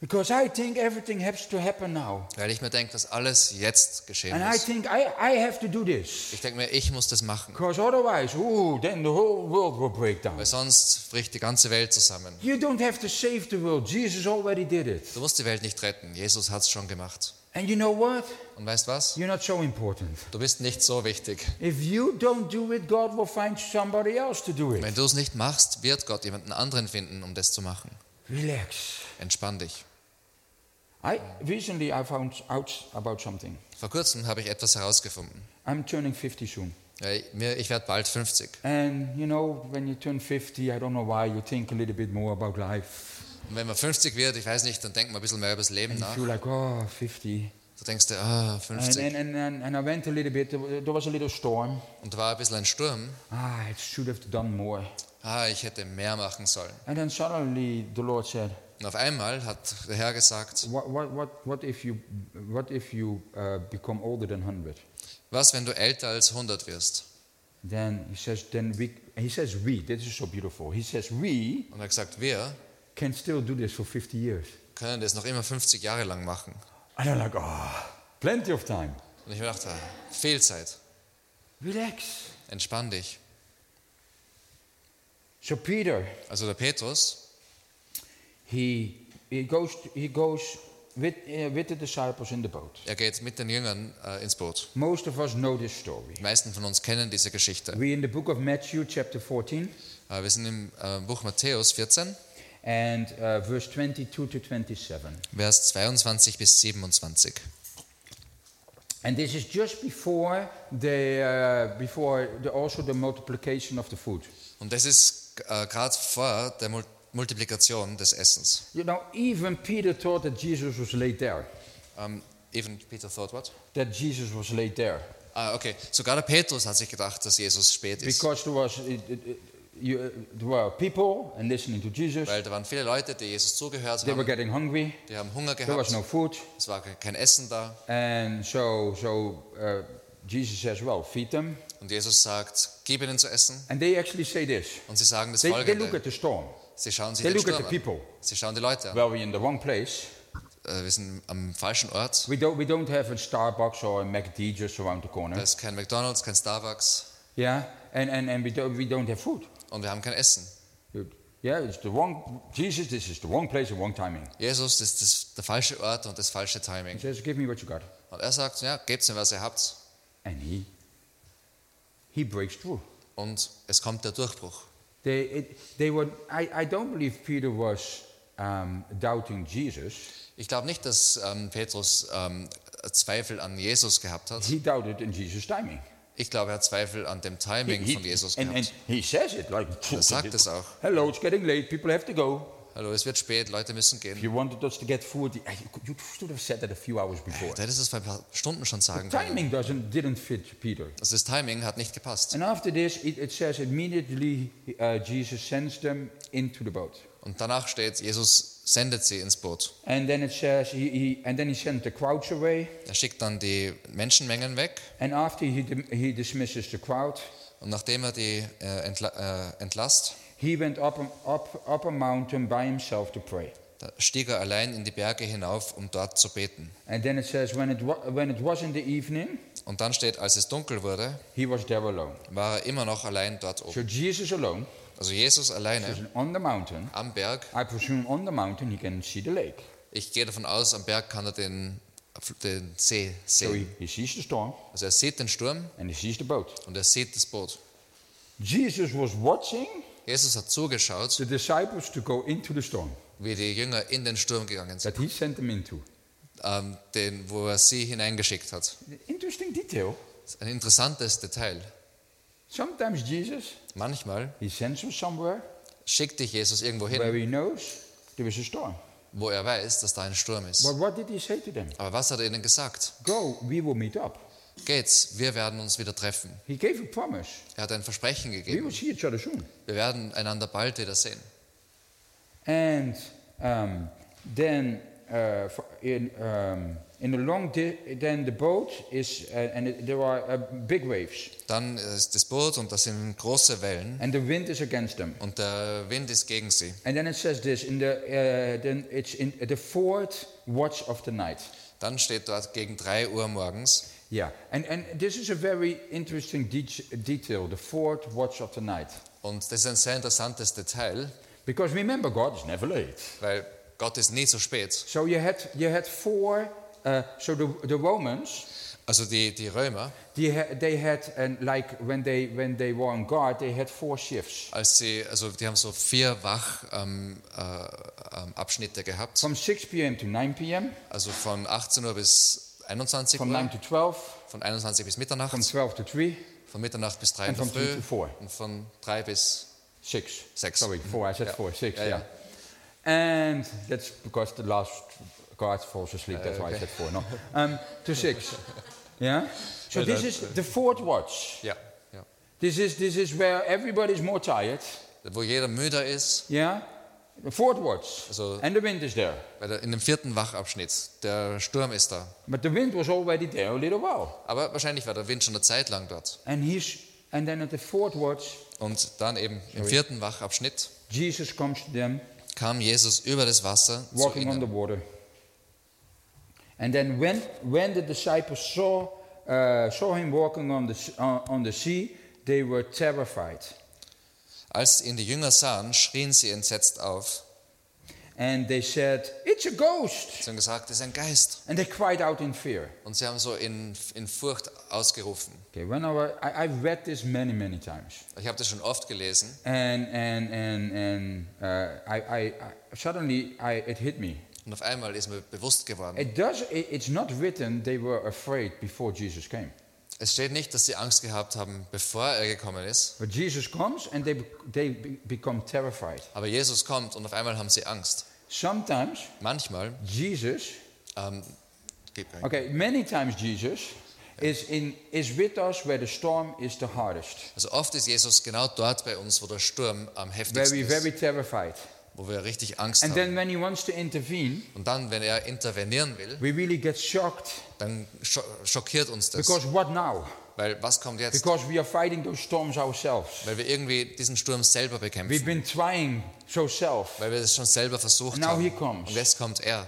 because I think everything has to happen now. weil ich mir denke, dass alles jetzt geschehen And I muss. think I, I have to do this Ich denke mir, ich muss das machen, because otherwise, ooh, then the whole world will break down. weil sonst bricht die ganze Welt zusammen. You don't have to save the world. Jesus already did it. Du musst die Welt nicht retten. Jesus hat es schon gemacht. And you know what? Und weißt was? You're not so important. Du bist nicht so wichtig. If you don't do it, God will find somebody else to do it. Wenn du es nicht machst, wird Gott jemanden anderen finden, um das zu machen. Relax. Entspann dich. I recently I found out about something. Vor kurzem habe ich etwas herausgefunden. I'm turning 50 soon. Ja, ich- werde bald 50. And you know, when you turn 50, I don't know why, you think a little bit more about life. Und wenn man 50 wird, ich weiß nicht, dann denkt man ein bisschen mehr über das Leben And you nach. feel like, oh, 50. Du denkst dir, ah, And, 50. and, and, and, and I went a little bit, there was a little storm. Und da war ein bisschen ein Sturm. Ah, I should have done more. Ah, ich hätte mehr machen sollen. And then suddenly the Lord said, Und auf einmal hat der Herr gesagt, what, what, what, what if you, what if you uh, become older than 100? was, wenn du älter als 100 wirst? Then he says, then we, he says we, this is so beautiful. He says we Und er gesagt, wir can still do this for 50 years. können das noch immer 50 Jahre lang machen. And I'm like, oh, plenty of time. Und ich dachte, viel Zeit. Relax. Entspann dich. So Peter, Also der Petrus, he, he goes, he goes with, uh, with the disciples in the boat. er geht mit den Jüngern äh, ins Boot. Most of us know this story. Die meisten von uns kennen diese Geschichte. We're in the book of Matthew, chapter 14, Äh, wir sind im äh, Buch Matthäus 14, and uh, verse 22 to 27. Vers 22 bis 27. And this is just before the, uh, before the, also the multiplication of the food. Und das ist äh, gerade vor der Mul Multiplikation des Essens. You know, even Peter thought that Jesus was laid there. Ähm, even Peter thought what? That Jesus was laid there. Ah, okay. Sogar der Petrus hat sich gedacht, dass Jesus spät ist. Because there, was, it, it, you, there were people and listening to Jesus. Weil da waren viele Leute, die Jesus zugehört They were haben. getting hungry. Die haben Hunger There was gehabt. no food. Es war kein Essen da. And so, so uh, Jesus says, well, feed them. Und Jesus sagt, gib ihnen zu essen. And they actually say this. Und sie sagen das They, they look folgende. at the storm. Sie schauen sich They den look at Sturm the an. people. Sie schauen die Leute an. Well, we're in the wrong place. Äh, Wir sind am falschen Ort. We don't, we don't have a Starbucks or a McD just around the Da corner. ist kein McDonald's, kein Starbucks. Yeah? And, and, and we, don't, we don't have food. Und wir haben kein Essen. Yeah, it's the wrong, Jesus, this is the wrong place, the wrong timing. Jesus, das ist der falsche Ort und das falsche He Timing. says, give me what you got. Und er sagt, ja, gebt mir, was ihr habt. And he, he breaks through. Und es kommt der Durchbruch. They, it, they were, I, I don't believe Peter was um, doubting Jesus. Ich glaube nicht, dass ähm, Petrus ähm, Zweifel an Jesus gehabt hat. He doubted in Jesus' timing. Ich glaube, er hat Zweifel an dem Timing He- von Jesus and, gehabt. and he says it like, Er sagt es auch. hello, it's getting late, people have to go. Hallo, es wird spät, Leute müssen gehen. you wanted us to get food, you should have said that a few hours before. Du hättest es vor ein paar Stunden schon sagen können. Timing doesn't, didn't fit Peter. Also das Timing hat nicht gepasst. And after this, it, it says immediately uh, Jesus sends them into the boat. Und danach steht, Jesus sendet sie ins Boot. And then it says, he, he, and then he sent the crowds away. Er schickt dann die Menschenmengen weg. And after he, he dismisses the crowd, Und nachdem er die äh, entla äh, entlasst, he went up, a- up, up a mountain by himself to pray. da stieg er allein in die Berge hinauf, um dort zu beten. And then it says, when it, when it was in the evening, Und dann steht, als es dunkel wurde, he was there alone. war er immer noch allein dort So oben. Jesus alone, Also Jesus alleine on the mountain. am Berg. I presume on the mountain he can see the lake. Ich gehe davon aus, am Berg kann er den, den See So he, sehen. he sees the storm Also er sieht den Sturm and he sees the boat. und er sieht das Boot. Jesus was watching Jesus hat zugeschaut, the disciples to go into the storm wie die Jünger in den Sturm gegangen sind, that he sent them into. ähm, den, wo er sie hineingeschickt hat. Interesting detail. Das ist ein interessantes Detail. Sometimes Jesus, Manchmal he sends them somewhere schickt dich Jesus irgendwo where hin, he knows there is a storm. wo er weiß, dass da ein Sturm ist. But what did he say to them? Aber was hat er ihnen gesagt? Go, we will meet up. Geht's, wir werden uns wieder treffen. He gave a promise. Er hat ein Versprechen We will gegeben. see each other soon. Wir werden einander bald wiedersehen. And um, then uh, in, um, in the long then the boat is uh, and it, there are uh, big waves Dann ist das Boot und das sind große Wellen and the wind is against them. und der Wind ist gegen sie. And then it says this in the uh, then it's in the fourth watch of the night. Dann steht dort gegen 3 Uhr morgens. Yeah, and and this is a very interesting de- detail. The fourth watch of the night, Und das ist ein sehr interessantes Detail, because remember God is never late. weil Gott ist nie so spät. So you had you had four. Uh, so the the Romans Also die, die Römer, they had, they had and like when they when they were on guard they had four shifts als sie, also die haben so vier Wachabschnitte ähm, äh, ähm, gehabt. from 6 p.m. to 9 p.m. Also von 18 Uhr bis 21 from 9 Uhr, to 12 von 21 bis Mitternacht, from 12 to 3 von Mitternacht bis 3 And Uhr from früh und von 3 bis 6 Six. sorry four I said Yeah. four six Yeah, yeah, and that's because the last guard falls asleep that's why I said four no. Um, to 6 yeah? So Yeah, this is the fourth watch. Ja, ja. this is this is where everybody's more tired. Wo jeder müder ist, yeah? The fourth watch. So- and the wind is there. der- in dem vierten Wachabschnitt, der Sturm ist da. but the wind was already there a little while. Aber wahrscheinlich war der Wind schon eine Zeit lang dort. and he's and then at the fourth watch Und dann eben im vierten Wachabschnitt Jesus comes to them kam Jesus über das Wasser zu walking on the water. And then when, when the disciples saw, uh, saw him walking on the, uh, on the sea, they were terrified. Als ihn die Jünger sahen, schrien sie entsetzt auf. And they said, It's a ghost! Sie haben gesagt, es ist ein Geist. And they cried out in fear. Und sie haben so in, in Furcht ausgerufen. Okay, when I, I, I've read this many, many times. Ich habe das schon oft gelesen. And, and, and, and uh, I, I, I, suddenly I, it hit me. Und auf einmal ist mir bewusst geworden, It does, it, it's not written they were afraid before Jesus came. es steht nicht, dass sie Angst gehabt haben, bevor er gekommen ist. But Jesus comes and they, they be- become terrified. Aber Jesus kommt und auf einmal haben sie Angst. Sometimes Manchmal, Jesus ähm, Okay, many times Jesus is in is with us where the storm is the hardest, also oft ist Jesus genau dort bei uns, wo der Sturm am heftigsten we're ist, very terrified. Wo wir richtig Angst And haben. then when he wants to intervene, Und dann, wenn er intervenieren will, we really get shocked dann scho schockiert uns das. because what now? Weil was kommt jetzt? Because we are fighting those storms ourselves. Weil wir irgendwie diesen Sturm selber We've bekämpfen. been trying so self. Weil wir das schon selber versucht now haben. he comes. Und jetzt kommt er.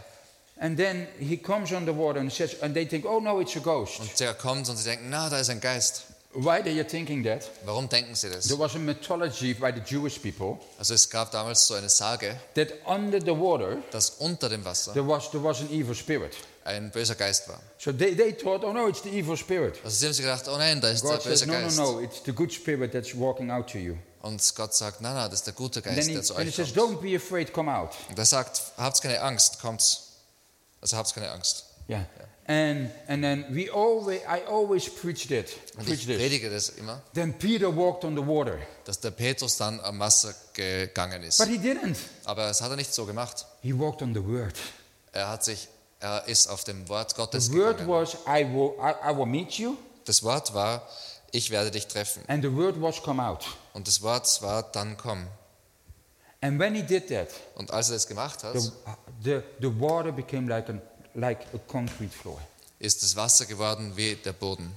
And then he comes on the water and says, and they think, oh no, it's a ghost. Und der kommt und sie denken, na, da ist ein Geist. Why are you thinking that? Warum denken sie das? There was a mythology by the Jewish people Also es gab damals so eine Sage, that under the water dass unter dem Wasser there was there was an evil spirit. ein böser Geist war. So they, they thought, oh no, it's the evil spirit. Also sie haben sich gedacht, oh nein, da ist der God says, böse no, no, Geist. no, it's the good spirit that's walking out to you. Und Gott sagt, nein, nein, das ist der gute Geist, he, der zu euch says, kommt. Don't be afraid, come out. Und er sagt, habt keine Angst, kommt. Also habt keine Angst. Yeah. And and then we always I always preach that. Und Preach ich predige das immer, Then Peter walked on the water. dass der Petrus dann am Wasser gegangen ist. But he didn't. Aber das hat er nicht so gemacht. He walked on the word. Er hat sich, er ist auf dem Wort The Gottes word gegangen. was I will I, I will meet you. Das Wort war, ich werde dich treffen. And the word was come out. Und das Wort war, dann komm. And when he did that, Und als er das gemacht hat, the, the, the water became like, an, like a concrete floor. ist das Wasser geworden wie der Boden.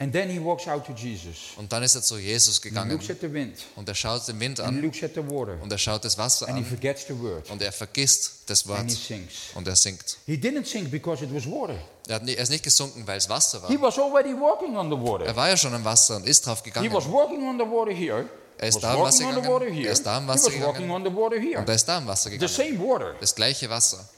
And then he walks out to Jesus. Und dann ist er zu Jesus He gegangen looks at the wind und er schaut den Wind and he an looks at the water und er schaut das Wasser and he an forgets the word und er vergisst das and he Wort sinks. und er singt. He didn't sink because it was water. Er, er ist nicht gesunken, weil es Wasser He war. was already walking on the water. Er war ja schon am Wasser und ist drauf He gegangen. was walking on the water here. Er ist da am Wasser gegangen. Er ist da am he Wasser was gegangen. Und er ist da am Wasser The gegangen. same water. Das gleiche Wasser.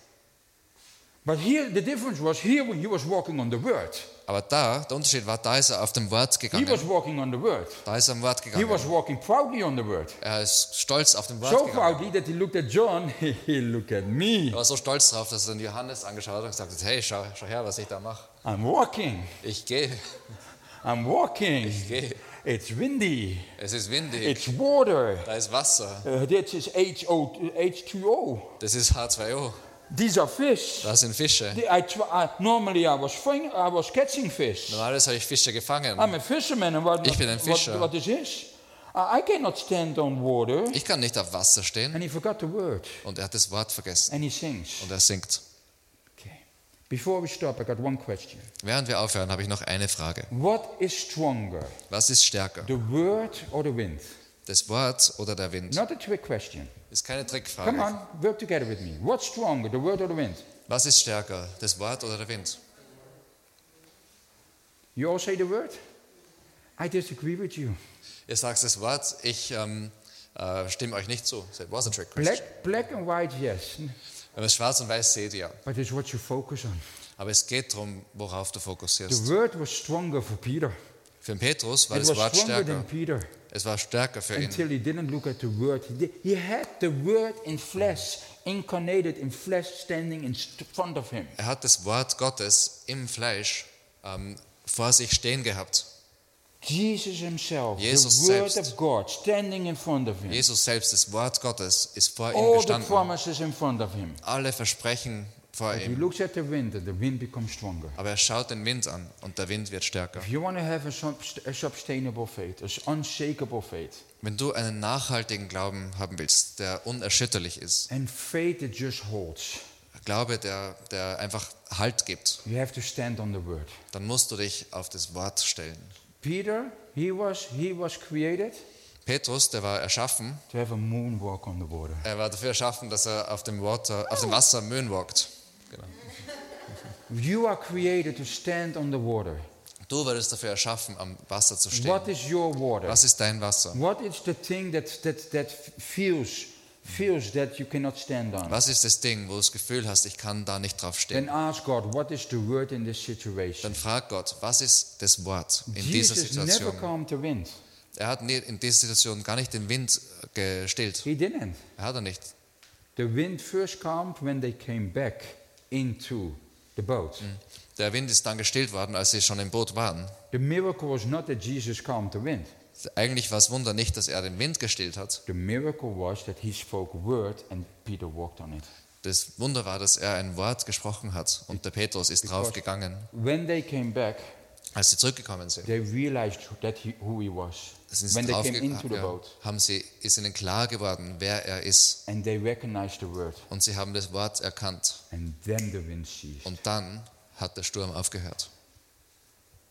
But here the difference was here when he was walking on the word. Aber da, der Unterschied war, da ist er auf dem Wort He gegangen. was walking on the word. Da ist er am Wort He gegangen. was walking proudly on the word. Er ist stolz auf dem Wort So gegangen. proudly that he looked at John. He look at me. Er war so stolz drauf, dass er den Johannes angeschaut hat und gesagt hat, hey, schau, schau her, was ich da mache. I'm walking. Ich gehe, I'm walking. ich gehe. It's windy. Es ist windig, It's water. da ist Wasser, Uh, this is H-O, H2O. das ist H2O, These are fish. da sind Fische. The- I, I, normally I was, fing, I was catching fish. Normalerweise habe ich Fische gefangen. I'm a fisherman and what, Ich bin ein what, Fischer. what is this? I, I cannot stand on water. Ich kann nicht auf Wasser stehen And he forgot the word. und er hat das Wort vergessen And he sings. und er singt. Okay. Before we stop, I got one question. Während wir aufhören, habe ich noch eine Frage. What is stronger, Was ist stärker, the word or the wind? das Wort oder der Wind? Not a trick question. Ist keine Come Trickfrage. on, work together with me. What's stronger, the word or the wind? Was ist stärker, das Wort oder der Wind? You all say the word? I disagree with you. Ihr sagt das Wort, ich ähm, äh, stimme euch nicht zu. It was a trick question. Black, black and white, yes, Wenn man es schwarz und weiß seht, ja. but it's what you focus on. Aber es geht darum, worauf du The fokussierst. word was stronger for Peter. Für Petrus war das Wort stärker. Es war stärker für ihn. the the. Er hat das Wort Gottes im Fleisch ähm, vor sich stehen gehabt. Jesus himself, Jesus the word selbst. of God, standing in front of him. Jesus selbst, das Wort Gottes, ist vor ihm All the gestanden. promises in front of him. Alle Versprechen vor ihm. looks at the wind and the wind becomes stronger. Aber er schaut den Wind an und der Wind wird stärker. If you want to have a, sub- a sustainable faith, a unshakable faith, Wenn du einen nachhaltigen Glauben haben willst, der unerschütterlich ist, and faith that just holds, Glaube, der, der einfach Halt gibt, you have to stand on the word. dann musst du dich auf das Wort stellen. Peter, he was, he was created Petrus, der war erschaffen, to have a moonwalk on the water. er war dafür erschaffen, dass er auf dem, Water, auf dem Wasser moonwalkt. Genau. You are created to stand on the water. Du wurdest dafür erschaffen, am Wasser zu stehen. What is your water? Was ist dein Wasser? What is the thing that, that, that feels, feels that you cannot stand on? Was ist das Ding, wo du das Gefühl hast, ich kann da nicht drauf Then stehen? ask God, what is the word in this situation? Dann frag Gott, was ist das Wort in dieser Jesus never Situation? calmed the wind. Er hat in dieser Situation gar nicht den Wind äh, gestillt. He didn't. Er hat er nicht. The wind first calmed when they came back into the boat. Der Wind ist dann gestillt worden, als sie schon im Boot waren. The miracle was not that Jesus calmed the wind. Eigentlich war es Wunder nicht, dass er den Wind gestillt hat. The miracle was that he spoke a word and Peter walked on it. Das Wunder war, dass er ein Wort gesprochen hat und der Petrus ist drauf gegangen. When they came back, Als sie zurückgekommen sind, they realized that he, who he was. sind When sie they drauf came into the ja, boat haben sie, ist ihnen klar geworden, wer er ist. and they recognized the word, Und sie haben das Wort erkannt. and then the wind ceased. Und dann hat der Sturm aufgehört.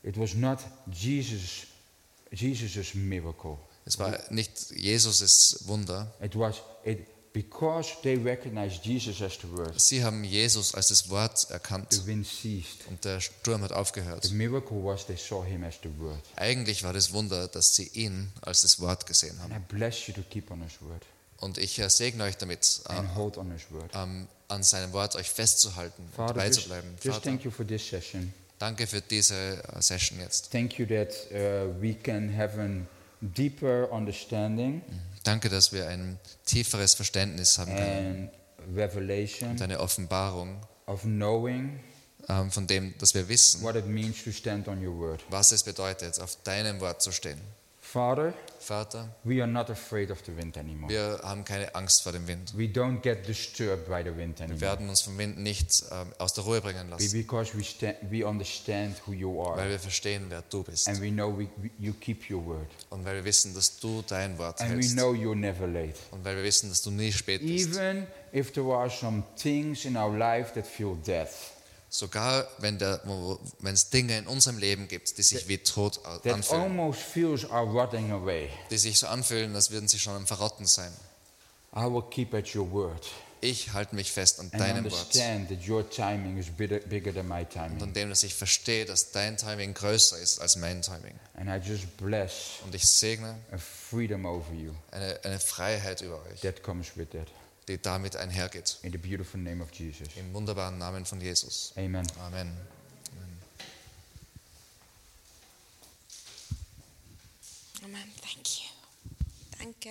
It was not Jesus, Jesus's miracle. Es war nicht Jesus' Wunder. It was it because they recognized Jesus as the word. Sie haben Jesus als das Wort The erkannt wind ceased. und der Sturm hat aufgehört. The miracle was they saw him as the word. Eigentlich war das Wunder, dass sie ihn als das Wort gesehen And haben. I bless you to keep on his word Und ich äh, segne euch damit, äh, and hold on his word. ähm, an seinem Wort euch festzuhalten und Father, dabei zu bleiben. just Vater, thank you for this session. danke für diese äh, Session jetzt. Thank you that uh, we can have an deeper understanding Danke, dass wir ein tieferes Verständnis haben können und eine Offenbarung ähm, von dem, dass wir wissen, was es bedeutet, auf deinem Wort zu stehen. Father, Vater, we are not afraid of the wind anymore. wir haben keine Angst vor dem Wind. We don't get disturbed by the wind Wir anymore. werden uns vom Wind nicht ähm, aus der Ruhe bringen Be- lassen, Because we, sta- we understand who you weil are wir verstehen, wer du bist. and we know we, we, you keep your word. Und weil wir wissen, dass du dein Wort And we hältst. know you're never late. Und weil wir wissen, dass du nie spät bist. Even if there are some things in our life that feel death, Sogar wenn es Dinge in unserem Leben gibt, die sich wie tot anfühlen, die sich so anfühlen, als würden sie schon am Verrotten sein. I will keep at your word Ich halte mich fest an deinem Wort. understand that your timing is bigger, bigger than my Und an dem, dass ich verstehe, dass dein Timing größer ist als mein Timing. And I just bless Und ich segne a freedom over you eine, eine Freiheit über euch, die damit einhergeht. In the beautiful name of Jesus. Im wunderbaren Namen von Jesus. Amen. Amen. Amen. Thank you. Danke.